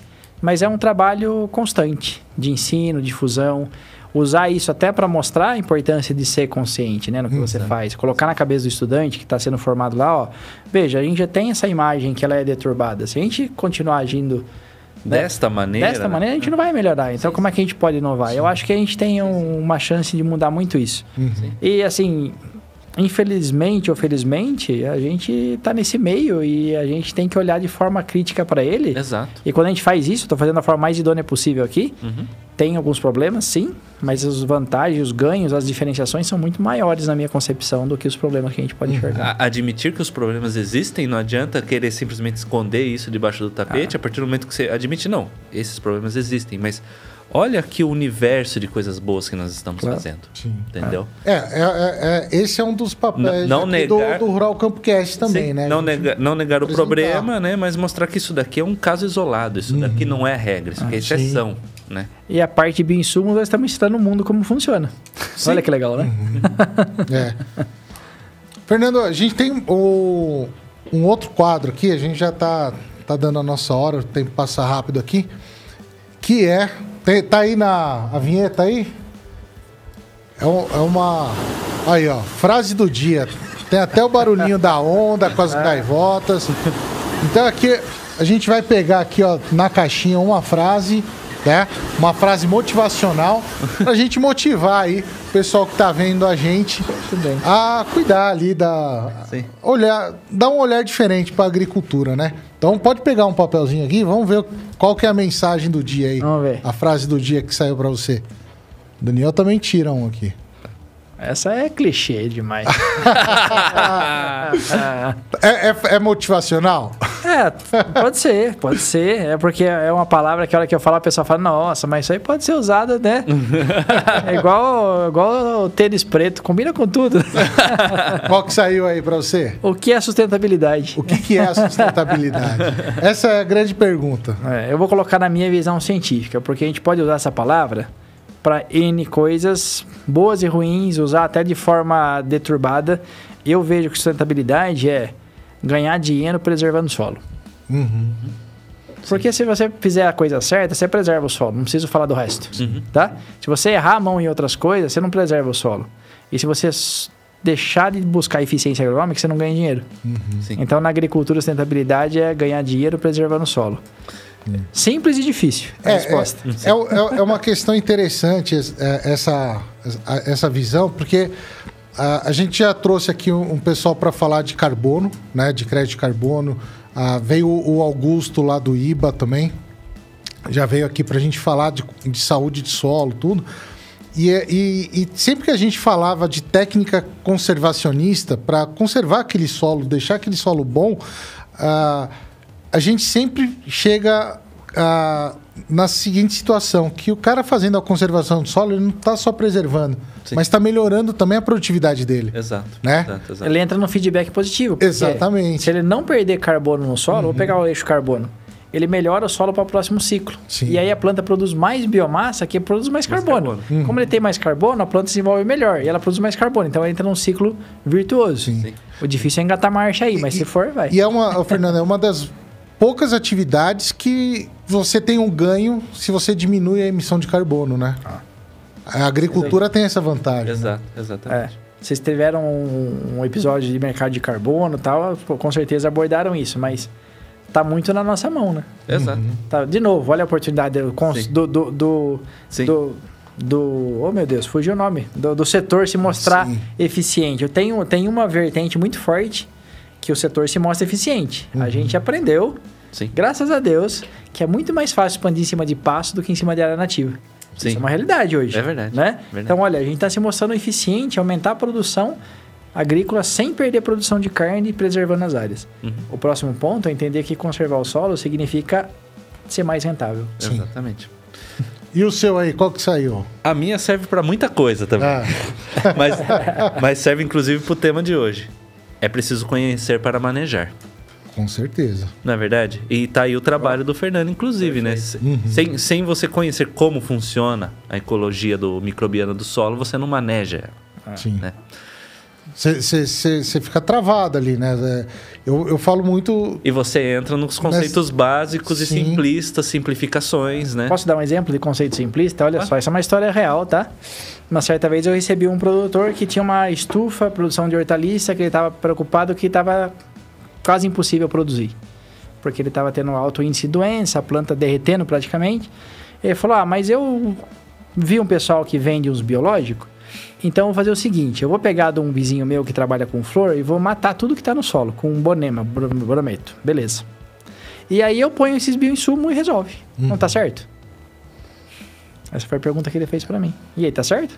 Mas é um trabalho constante de ensino, difusão. Usar isso até para mostrar a importância de ser consciente né, no que você faz. Colocar na cabeça do estudante que está sendo formado lá, ó. Veja, a gente já tem essa imagem que ela é deturbada. Se a gente continuar agindo né, Desta maneira. Desta né? maneira, a gente não vai melhorar. Então, como é que a gente pode inovar? Eu acho que a gente tem um- uma chance de mudar muito isso. E, assim, infelizmente ou felizmente, a gente está nesse meio e a gente tem que olhar de forma crítica para ele. Exato. E quando a gente faz isso, estou fazendo da forma mais idônea possível aqui, Uhum. tem alguns problemas, sim, mas as vantagens, os ganhos, as diferenciações são muito maiores na minha concepção do que os problemas que a gente pode enxergar. A- admitir que os problemas existem, não adianta querer simplesmente esconder isso debaixo do tapete. A partir do momento que você admite, não, esses problemas existem, mas olha que universo de coisas boas que nós estamos Claro. fazendo. Sim. Entendeu? É, é, é- é- esse é um dos papéis Não- não aqui negar- do, do Rural Campcast também, Sim, né? Não, nega- não negar o problema, né? Mas mostrar que isso daqui é um caso isolado. Isso daqui não é regra, isso aqui é sim. exceção, né? E a parte de bioinsumos, nós estamos ensinando o mundo como funciona. Olha que legal, né? É. Fernando, a gente tem o- um outro quadro aqui, a gente já tá, tá dando a nossa hora, o tempo passa rápido aqui, que é. Tem- tá aí na a vinheta aí? É, um- é uma. Aí, ó, frase do dia. Tem até o barulhinho da onda com as gaivotas. Então aqui a gente vai pegar aqui, ó, na caixinha uma frase, né? Uma frase motivacional pra gente motivar aí o pessoal que tá vendo a gente a cuidar ali da Sim. olhar, dar um olhar diferente para agricultura, né? Então pode pegar um papelzinho aqui, vamos ver qual que é a mensagem do dia aí. Vamos ver. A frase do dia que saiu para você. Daniel também tira um aqui. Essa é clichê demais. É, é- é motivacional? é, pode ser, pode ser. É porque é uma palavra que a hora que eu falo, a pessoa fala, nossa, mas isso aí pode ser usado, né? é igual, igual o tênis preto, combina com tudo. Qual que saiu aí para você? o que é sustentabilidade? O que, que é a sustentabilidade? Essa é a grande pergunta. É, eu vou colocar na minha visão científica, porque a gente pode usar essa palavra para N coisas boas e ruins, usar até de forma deturbada. Eu vejo que sustentabilidade é ganhar dinheiro preservando o solo. Uhum. Porque se você fizer a coisa certa, você preserva o solo. Não preciso falar do resto, tá? Se você errar a mão em outras coisas, você não preserva o solo. E se você deixar de buscar eficiência agronômica, você não ganha dinheiro. Sim. Então, na agricultura, sustentabilidade é ganhar dinheiro preservando o solo. Simples e difícil a É, resposta. é, é, é- é uma questão interessante es- é, essa, essa visão, porque a, a gente já trouxe aqui um, um pessoal para falar de carbono, né, de crédito de carbono. Ah, veio o Augusto lá do IBA também, já veio aqui para a gente falar de, de saúde de solo, tudo. E, é- e- e sempre que a gente falava de técnica conservacionista para conservar aquele solo, deixar aquele solo bom, ah, a gente sempre chega ah, na seguinte situação, que o cara fazendo a conservação do solo, ele não está só preservando, Sim. mas está melhorando também a produtividade dele. Exato. Né? Exato, exato. Ele entra no feedback positivo. Exatamente. Se ele não perder carbono no solo, vou pegar o eixo carbono. ele melhora o solo para o próximo ciclo. Sim. E aí a planta produz mais biomassa que produz mais, Mais carbono. carbono. Como ele tem mais carbono, a planta se desenvolve melhor e ela produz mais carbono. Então entra num ciclo virtuoso. Sim. Sim. O difícil é engatar marcha aí, mas E- se for, vai. E é uma, Fernando, é uma das poucas atividades que você tem um ganho se você diminui a emissão de carbono, né? A agricultura tem essa vantagem. Exato, É. exatamente. Vocês tiveram um, um episódio de mercado de carbono e tal, pô, com certeza abordaram isso, mas tá muito na nossa mão, né? Exato. Tá, de novo, olha a oportunidade do, cons- Sim. do, do, do, Sim. do, do- oh meu Deus, fugiu o nome, do, do setor se mostrar Sim. eficiente. Eu tenho, tenho uma vertente muito forte que o setor se mostra eficiente. Uhum. A gente aprendeu, Sim. graças a Deus, que é muito mais fácil expandir em cima de pasto do que em cima de área nativa. Sim. Isso é uma realidade hoje. É verdade, Né? verdade. Então, olha, a gente está se mostrando eficiente, aumentar a produção agrícola sem perder a produção de carne e preservando as áreas. Uhum. O próximo ponto é entender que conservar o solo significa ser mais rentável. Sim. Exatamente. E o seu aí, qual que saiu? A minha serve para muita coisa também. Ah, Mas, mas serve inclusive para o tema de hoje. É preciso conhecer para manejar. com certeza. Não é verdade? E tá aí o trabalho do Fernando, inclusive, né? Se- Sem, sem você conhecer como funciona a ecologia do microbiano do solo, você não maneja ela. Sim. né? Você fica travado ali, né? É, Eu, eu falo muito. E você entra nos conceitos básicos e Sim. simplistas, simplificações, né? Posso dar um exemplo de conceito simplista? Olha só, essa é uma história real, tá? Uma certa vez eu recebi um produtor que tinha uma estufa, produção de hortaliça, que ele estava preocupado que estava quase impossível produzir. Porque ele estava tendo alto índice de doença, a planta derretendo praticamente. Ele falou: Ah, mas eu vi um pessoal que vende uns biológicos, então eu vou fazer o seguinte: eu vou pegar de um vizinho meu que trabalha com flor e vou matar tudo que está no solo, com um bonema, bro- brometo. Beleza. E aí eu ponho esses bioinsumos e resolve. Não tá certo? Essa foi a pergunta que ele fez pra mim. E aí, tá certo?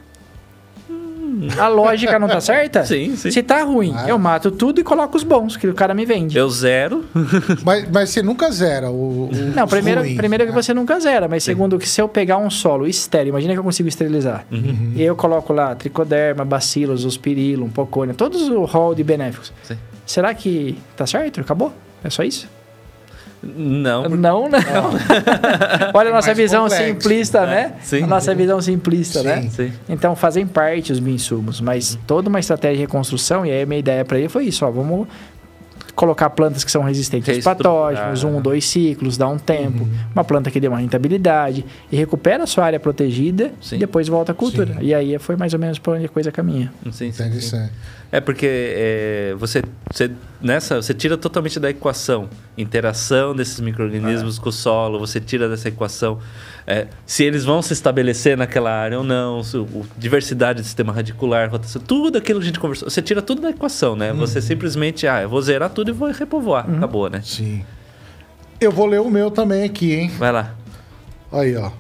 A lógica não tá certa? Sim, sim. Se tá ruim, Ah. eu mato tudo e coloco os bons que o cara me vende. Eu zero. Mas, mas você nunca zera o. o Não, os primeiro, ruins, primeiro que né? você nunca zera, mas segundo que se eu pegar um solo estéreo, imagina que eu consigo esterilizar. Uhum. E eu coloco lá tricoderma, bacilos, ospirilum, pocônia, todos o rol de benéficos. Sim. Será que tá certo? Acabou? É só isso? Não. Não, não. Olha a nossa mais visão complexo, simplista, né? Sim. A nossa visão simplista, Sim. né? Sim. Então, fazem parte os bioinsumos, mas toda uma estratégia de reconstrução, e aí a minha ideia para ele foi isso, ó, vamos colocar plantas que são resistentes aos patógenos, um, dois ciclos, dá um tempo, uma planta que dê uma rentabilidade, e recupera a sua área protegida, Sim. e depois volta à cultura. Sim. E aí foi mais ou menos por onde a coisa caminha. Sim, sim, sim. Interessante. É porque é, você, você, nessa, você tira totalmente da equação interação desses micro-organismos com o solo, você tira dessa equação é, se eles vão se estabelecer naquela área ou não, se, o, diversidade do sistema radicular, rotação, tudo aquilo que a gente conversou. Você tira tudo da equação, né? Você simplesmente, ah, eu vou zerar tudo e vou repovoar. Acabou, né? Sim. Eu vou ler o meu também aqui, hein? Vai lá. Aí, ó.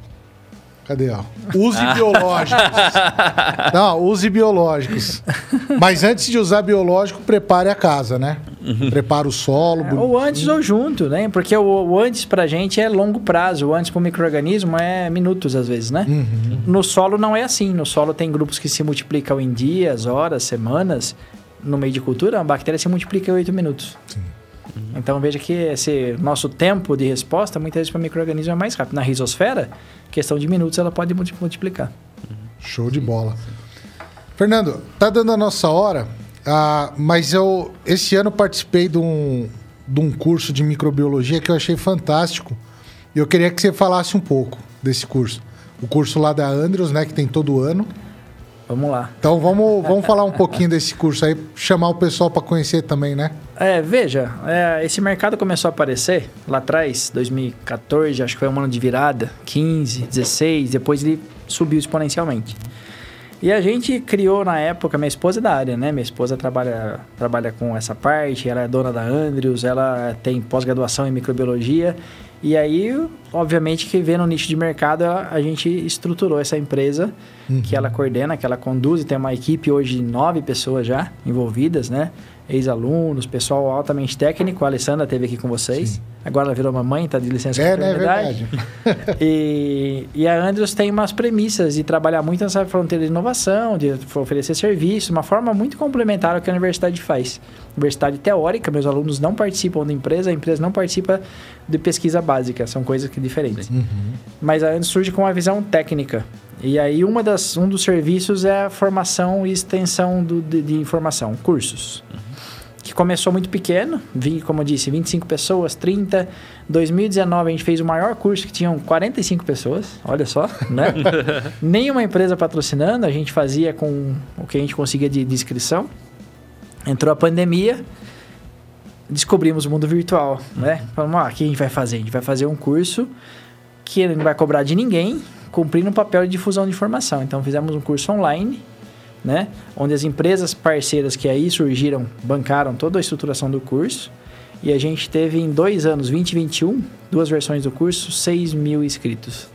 Cadê, ó? Use biológicos. Não, use biológicos. Mas antes de usar biológico, prepare a casa, né? Prepara o solo. É, ou antes ou junto, né? Porque o, o antes pra gente é longo prazo, o antes pro microorganismo é minutos às vezes, né? No solo não é assim. No solo tem grupos que se multiplicam em dias, horas, semanas. No meio de cultura, a bactéria se multiplica em 8 minutos. Então veja que esse nosso tempo de resposta, muitas vezes para microorganismo é mais rápido. Na risosfera, questão de minutos ela pode multi- multiplicar. Show de bola. Fernando, tá dando a nossa hora, ah, mas eu esse ano participei de um, de um curso de microbiologia que eu achei fantástico. E eu queria que você falasse um pouco desse curso. O curso lá da Andrews, né, que tem todo ano. Vamos lá. Então vamos, vamos falar um pouquinho desse curso aí, chamar o pessoal para conhecer também, né? É, veja, é, esse mercado começou a aparecer lá atrás, 2014, acho que foi um ano de virada, 15, 16, depois ele subiu exponencialmente. E a gente criou na época, minha esposa é da área, né? Minha esposa trabalha, trabalha com essa parte, ela é dona da Andrews, ela tem pós-graduação em microbiologia. E aí, obviamente, que vendo o nicho de mercado, a, a gente estruturou essa empresa que ela coordena, que ela conduz, e tem uma equipe hoje de nove pessoas já envolvidas, né? Ex-alunos, pessoal altamente técnico. A Alessandra esteve aqui com vocês. Sim. Agora ela virou mamãe, está de licença É, né? É paternidade. verdade. E, e a Andrews tem umas premissas de trabalhar muito nessa fronteira de inovação, de oferecer serviço, uma forma muito complementar ao que a universidade faz. Universidade teórica, meus alunos não participam da empresa, a empresa não participa de pesquisa básica, são coisas que diferentes. Uhum. Mas a Andrews surge com uma visão técnica. E aí uma das, um dos serviços é a formação e extensão do, de, de informação, cursos que começou muito pequeno, vi, como eu disse, 25 pessoas, 30. 2019 a gente fez o maior curso que tinham 45 pessoas, olha só, né? Nenhuma empresa patrocinando, a gente fazia com o que a gente conseguia de, de inscrição. Entrou a pandemia, descobrimos o mundo virtual, né? Falamos, ah, o que a gente vai fazer? A gente vai fazer um curso que não vai cobrar de ninguém, cumprindo um papel de difusão de informação. Então fizemos um curso online né? Onde as empresas parceiras que aí surgiram bancaram toda a estruturação do curso. E a gente teve em dois anos, 20 e 21, duas versões do curso, 6 mil inscritos.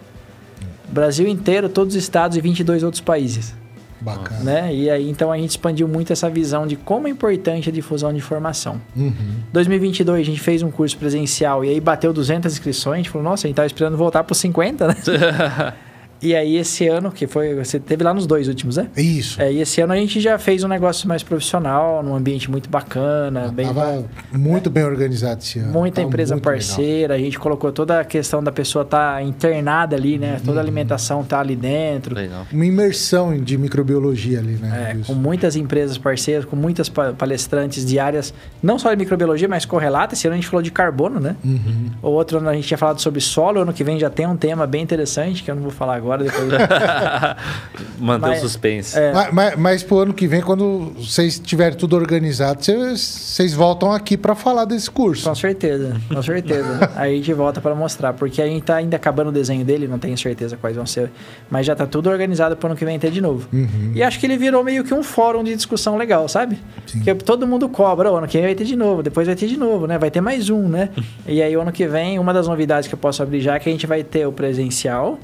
Brasil inteiro, todos os estados e 22 outros países. Bacana. Né? E aí, então, a gente expandiu muito essa visão de como é importante a difusão de informação. Uhum. 2022, a gente fez um curso presencial e aí bateu 200 inscrições. A gente falou, nossa, a gente estava esperando voltar para 50, né? E aí esse ano, que foi. Você teve lá nos dois últimos, né? Isso. É, e esse ano a gente já fez um negócio mais profissional, num ambiente muito bacana, bem. Tava muito bem organizado esse ano. Muita Tava empresa muito legal. parceira, a gente colocou toda a questão da pessoa estar internada ali, né? Toda a Uhum. alimentação tá ali dentro. Legal. Uma imersão de microbiologia ali, né? É, Isso. com muitas empresas parceiras, com muitas pa- palestrantes diárias, não só de microbiologia, mas correlata. Esse ano a gente falou de carbono, né? Uhum. O outro ano a gente tinha falado sobre solo, ano que vem já tem um tema bem interessante, que eu não vou falar agora, depois. Manter Mas- o suspense. É. Mas, mas, mas pro ano que vem, quando vocês tiverem tudo organizado, vocês, voltam aqui para falar desse curso. Com certeza, com certeza. Aí a gente volta para mostrar, porque a gente tá ainda acabando o desenho dele, não tenho certeza quais vão ser, mas já tá tudo organizado para ano que vem ter de novo. Uhum. E acho que ele virou meio que um fórum de discussão legal, sabe? Sim. Porque todo mundo cobra, o ano que vem vai ter de novo, depois vai ter de novo, né? Vai ter mais um, né? e aí o ano que vem, uma das novidades que eu posso abrir já é que a gente vai ter o presencial,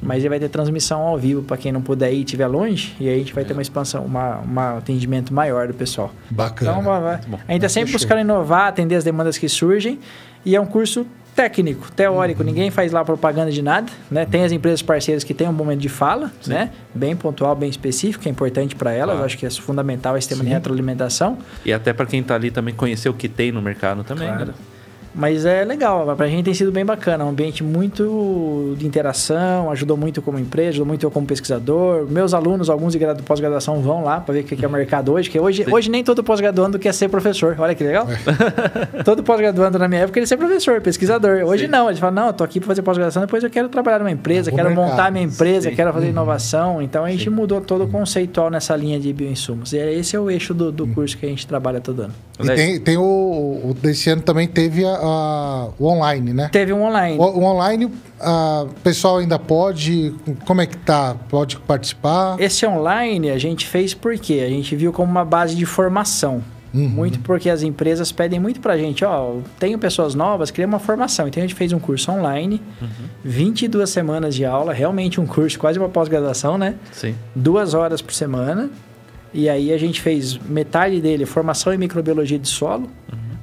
mas ele vai ter transmissão ao vivo para quem não puder ir e estiver longe, e aí a gente vai ter uma expansão, uma, uma atendimento maior do pessoal. Bacana. Então, vai, vai. bom. A gente está sempre Fechou. buscando inovar, atender as demandas que surgem. E é um curso técnico, teórico. Uhum. Ninguém faz lá propaganda de nada, né? Tem as empresas parceiras que têm um momento de fala, né? Bem pontual, bem específico, é importante para elas. Claro. Acho que é fundamental esse tema de Sim. retroalimentação. E até para quem tá ali também conhecer o que tem no mercado também. Claro. né? Mas é legal, pra gente tem sido bem bacana. Um ambiente muito de interação, ajudou muito como empresa, ajudou muito eu como pesquisador. Meus alunos, alguns de gradu- pós-graduação, vão lá para ver o que é o mercado hoje. Que hoje, Sim. hoje nem todo pós-graduando quer ser professor. Olha que legal. todo pós-graduando na minha época queria ser professor, pesquisador. Hoje Sim. não, eles falam, não, eu tô aqui para fazer pós-graduação, depois eu quero trabalhar numa empresa, Pro quero mercado. montar minha empresa, Sim. quero fazer Uhum. inovação. Então a gente Sim. mudou todo o conceitual nessa linha de bioinsumos. E esse é o eixo do, do curso que a gente trabalha todo ano. E tem, tem o, o desse ano também teve a, a- o online, né? Teve um online. O, o online, o pessoal ainda pode. Como é que tá? Pode participar? Esse online a gente fez porque a gente viu como uma base de formação. Uhum. Muito porque as empresas pedem muito pra gente, ó, tenho pessoas novas, queria uma formação. Então a gente fez um curso online, 22 semanas de aula, realmente um curso, quase uma pós-graduação, né? Sim. Duas horas por semana. E aí a gente fez metade dele formação em microbiologia de solo,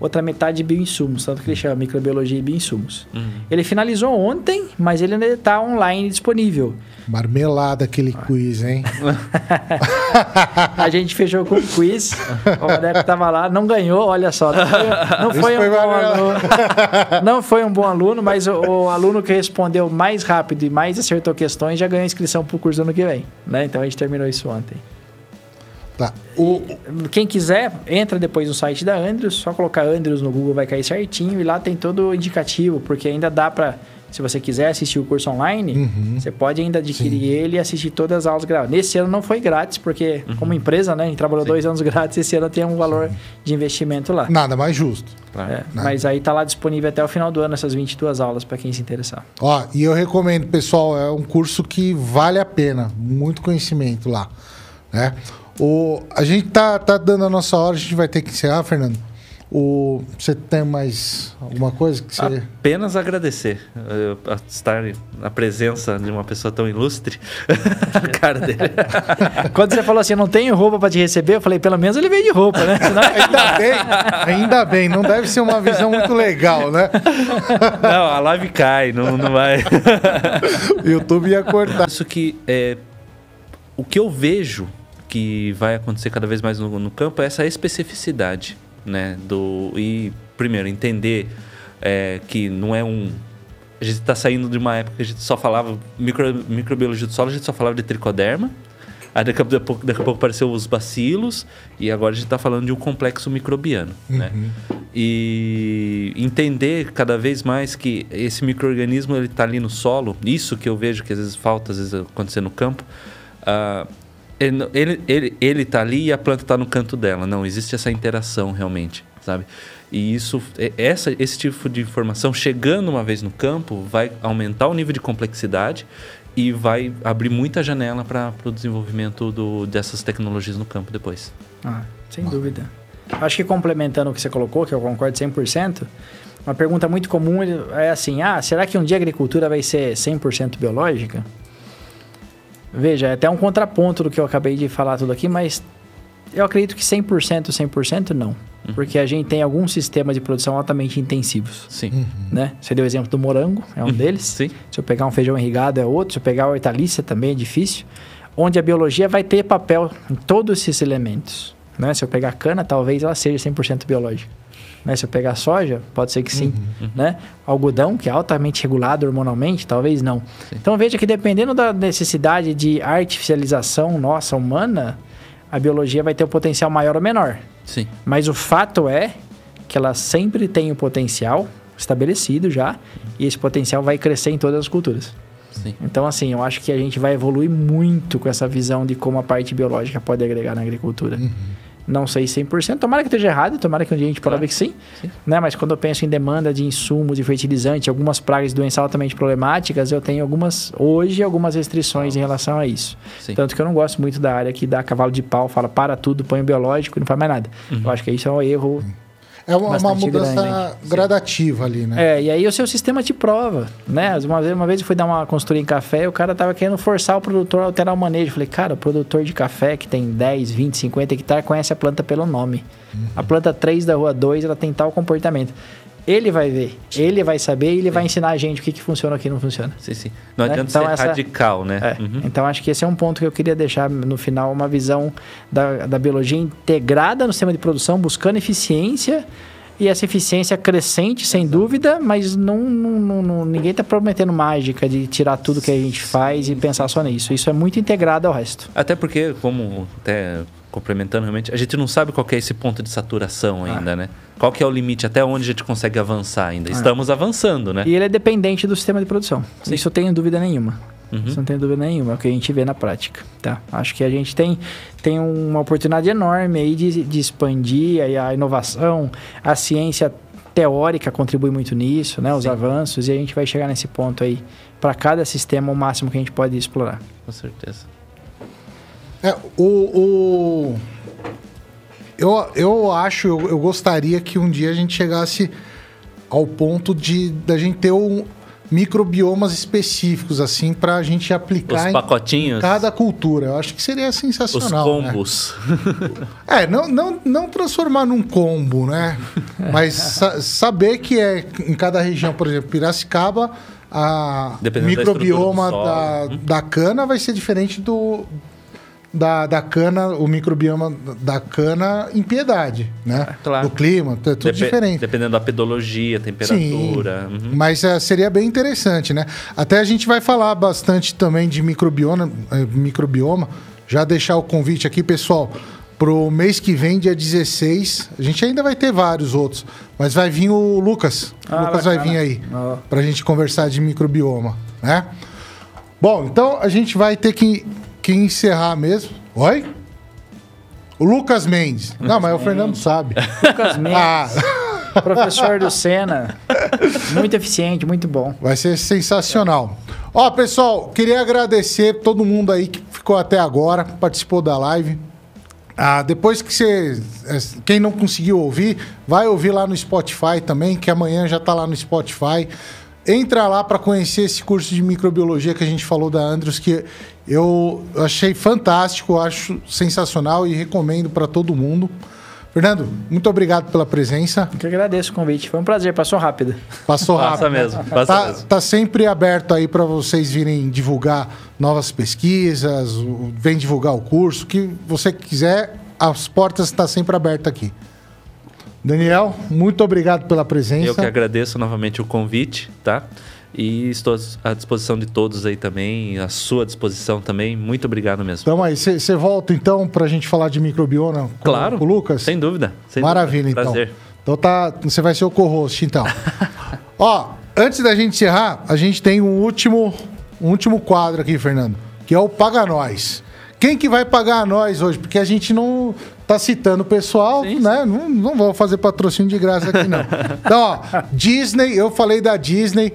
outra metade de bioinsumos, tanto que ele chama microbiologia e bioinsumos. Uhum. Ele finalizou ontem, mas ele ainda está online disponível. Marmelada aquele quiz, hein? A gente fechou com um quiz. O Madeco tava lá, não ganhou, olha só. Não foi, não foi um foi bom aluno. Não foi um bom aluno, mas o, o aluno que respondeu mais rápido e mais acertou questões já ganhou inscrição pro curso do ano que vem. Né? Então a gente terminou isso ontem. Tá. O, Quem quiser, entra depois no site da Andrews, só colocar Andrews no Google vai cair certinho e lá tem todo o indicativo, porque ainda dá para, se você quiser assistir o curso online, Uhum. você pode ainda adquirir Sim. ele e assistir todas as aulas gravadas. Nesse ano não foi grátis, porque como empresa, né, a gente trabalhou Sim. dois anos grátis, esse ano tem um valor de investimento lá. nada mais justo. É, Não. mas aí tá lá disponível até o final do ano essas 22 aulas para quem se interessar. Ó, e eu recomendo, pessoal, é um curso que vale a pena. Muito conhecimento lá. Né? O, a gente tá, tá dando a nossa hora, a gente vai ter que encerrar, Fernando. O, você tem mais alguma coisa que você... Apenas agradecer uh, a estar na presença de uma pessoa tão ilustre. a cara dele. Quando você falou assim, não tenho roupa para te receber, eu falei, pelo menos ele veio de roupa, né? Senão... ainda bem, ainda bem. Não deve ser uma visão muito legal, né? não, a live cai, não, não vai. o YouTube ia cortar. Isso que é, o que eu vejo que vai acontecer cada vez mais no, no campo é essa especificidade né? Do, e, primeiro, entender é, que não é um. A gente está saindo de uma época que a gente só falava micro, microbiologia do solo, a gente só falava de tricoderma. Aí daqui a pouco, daqui a pouco apareceu os bacilos e agora a gente está falando de um complexo microbiano, uhum. né? E entender cada vez mais que esse microorganismo ele está ali no solo. Isso que eu vejo que às vezes falta, às vezes acontecer no campo. Uh, ele, ele, ele, tá ali e a planta está no canto dela. Não, existe essa interação realmente, sabe? E isso, essa, esse tipo de informação, chegando uma vez no campo, vai aumentar o nível de complexidade e vai abrir muita janela para o desenvolvimento do, dessas tecnologias no campo depois. Ah, sem dúvida. Acho que complementando o que você colocou, que eu concordo 100%, uma pergunta muito comum é assim: ah, será que um dia a agricultura vai ser 100% biológica? Veja, é até um contraponto do que eu acabei de falar tudo aqui, mas eu acredito que 100%, 100% não. Uhum. Porque a gente tem alguns sistemas de produção altamente intensivos. Sim. Uhum. Né? Você deu o exemplo do morango, é um uhum. deles. Sim. Se eu pegar um feijão irrigado é outro. Se eu pegar a hortaliça também é difícil. Onde a biologia vai ter papel em todos esses elementos. Né? Se eu pegar cana, talvez ela seja 100% biológica. Né? Se eu pegar soja, pode ser que sim. Uhum, uhum. Né? Algodão, que é altamente regulado hormonalmente, talvez não. Sim. Então veja que dependendo da necessidade de artificialização nossa humana, a biologia vai ter um potencial maior ou menor. Sim. Mas o fato é que ela sempre tem o potencial estabelecido já, e esse potencial vai crescer em todas as culturas. Sim. Então, assim, eu acho que a gente vai evoluir muito com essa visão de como a parte biológica pode agregar na agricultura. Uhum. Não sei 100%. Tomara que esteja errado, tomara que um dia a gente prove claro. que sim, sim. Né? Mas quando eu penso em demanda de insumos, de fertilizante, algumas pragas e doenças altamente problemáticas, eu tenho algumas, hoje, algumas restrições em relação a isso. Sim. Tanto que eu não gosto muito da área que dá cavalo de pau, fala para tudo, põe o biológico e não faz mais nada. Uhum. Eu acho que isso é um erro é uma, uma mudança grande, gradativa ali, né? É, e aí o seu sistema te prova, né? Uma vez, uma vez eu fui dar uma consultoria em café e o cara tava querendo forçar o produtor a alterar o manejo. Eu falei, cara, o produtor de café que tem 10, 20, 50 hectares conhece a planta pelo nome. Uhum. A planta 3 da rua 2, ela tem tal comportamento. Ele vai ver, ele vai saber e ele sim. vai ensinar a gente o que, que funciona e o que não funciona. Sim, sim. Não né? adianta então, ser essa... radical, né? É. Uhum. Então acho que esse é um ponto que eu queria deixar no final, uma visão da, da biologia integrada no sistema de produção, buscando eficiência e essa eficiência crescente, sem dúvida, mas não, não, não ninguém está prometendo mágica de tirar tudo que a gente faz e pensar só nisso. Isso é muito integrado ao resto. Até porque, como até complementando realmente, a gente não sabe qual é esse ponto de saturação ah. ainda, ah. né? Qual que é o limite, até onde a gente consegue avançar ainda? Ah. Estamos avançando, né? E ele é dependente do sistema de produção. Sim. Isso eu tenho dúvida nenhuma. Uhum. Isso não tem dúvida nenhuma, é o que a gente vê na prática, tá? Acho que a gente tem, tem uma oportunidade enorme aí de, de expandir a, a inovação, a ciência teórica contribui muito nisso, né? Os Sim. avanços, e a gente vai chegar nesse ponto aí para cada sistema o máximo que a gente pode explorar. Com certeza. É, o, o... Eu, eu acho, eu, eu gostaria que um dia a gente chegasse ao ponto de da gente ter um, microbiomas específicos, assim, para a gente aplicar Os pacotinhos. em cada cultura. Eu acho que seria sensacional. Os né? combos. Né? é, não, não, não transformar num combo, né? Mas sa saber que é em cada região, por exemplo, Piracicaba, a Dependendo microbioma da, da, uhum. da cana vai ser diferente do, da, da cana, o microbioma da cana em piedade, né? É, claro. Do clima, é tudo Dep diferente. Dependendo da pedologia, temperatura. Sim, uhum. Mas é, seria bem interessante, né? Até a gente vai falar bastante também de microbioma, é, microbioma. Já deixar o convite aqui, pessoal, pro mês que vem, dia 16. A gente ainda vai ter vários outros, mas vai vir o Lucas. Ah, o Lucas bacana. vai vir aí oh. para a gente conversar de microbioma, né? Bom, então a gente vai ter que que encerrar mesmo. Oi? O Lucas Mendes. Não, mas o Fernando sabe. Lucas Mendes. Ah. Professor do Sena. Muito eficiente, muito bom. Vai ser sensacional. Ó, pessoal, queria agradecer todo mundo aí que ficou até agora, participou da live. Ah, depois que você. eh, Quem não conseguiu ouvir, vai ouvir lá no Spotify também, que amanhã já tá lá no Spotify. Entra lá para conhecer esse curso de microbiologia que a gente falou da Andros, que eu achei fantástico, acho sensacional e recomendo para todo mundo. Fernando, muito obrigado pela presença. Eu que agradeço o convite. Foi um prazer, passou rápido. Passou Passa rápido. mesmo, passa Tá, mesmo. tá sempre aberto aí para vocês virem divulgar novas pesquisas, vem divulgar o curso, o que você quiser, as portas estão sempre abertas aqui. Daniel, muito obrigado pela presença. Eu que agradeço novamente o convite, tá? E estou à disposição de todos aí também, à sua disposição também. Muito obrigado mesmo. Então aí, você volta então para a gente falar de microbioma com, claro. com o Lucas? Sem dúvida. sem Maravilha, dúvida. então. Prazer. Então tá, você vai ser o co-host, então. Ó, antes da gente encerrar, a gente tem um último, um último quadro aqui, Fernando, que é o Paga Nós. Quem que vai pagar nós hoje? Porque a gente não tá citando o pessoal, Sim, né? Não, não vou fazer patrocínio de graça aqui, não. Então, ó, Disney, eu falei da Disney.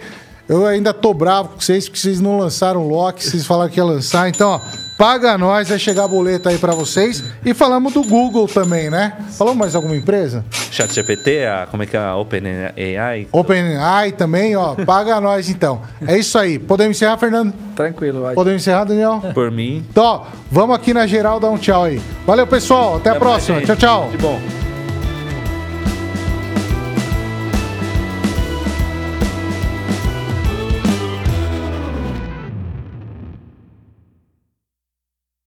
Eu ainda tô bravo com vocês, porque vocês não lançaram o Loki, vocês falaram que ia lançar. Então, ó, paga nós, vai chegar boleto aí pra vocês. E falamos do Google também, né? Falou mais alguma empresa? Chat GPT, a, como é que é a OpenAI? OpenAI também, ó. Paga nós então. É isso aí. Podemos encerrar, Fernando? Tranquilo, ótimo. Podemos encerrar, Daniel? Por mim. Então, ó, vamos aqui na geral dar um tchau aí. Valeu, pessoal. Até a Até mais, próxima. gente. Tchau, tchau. De bom.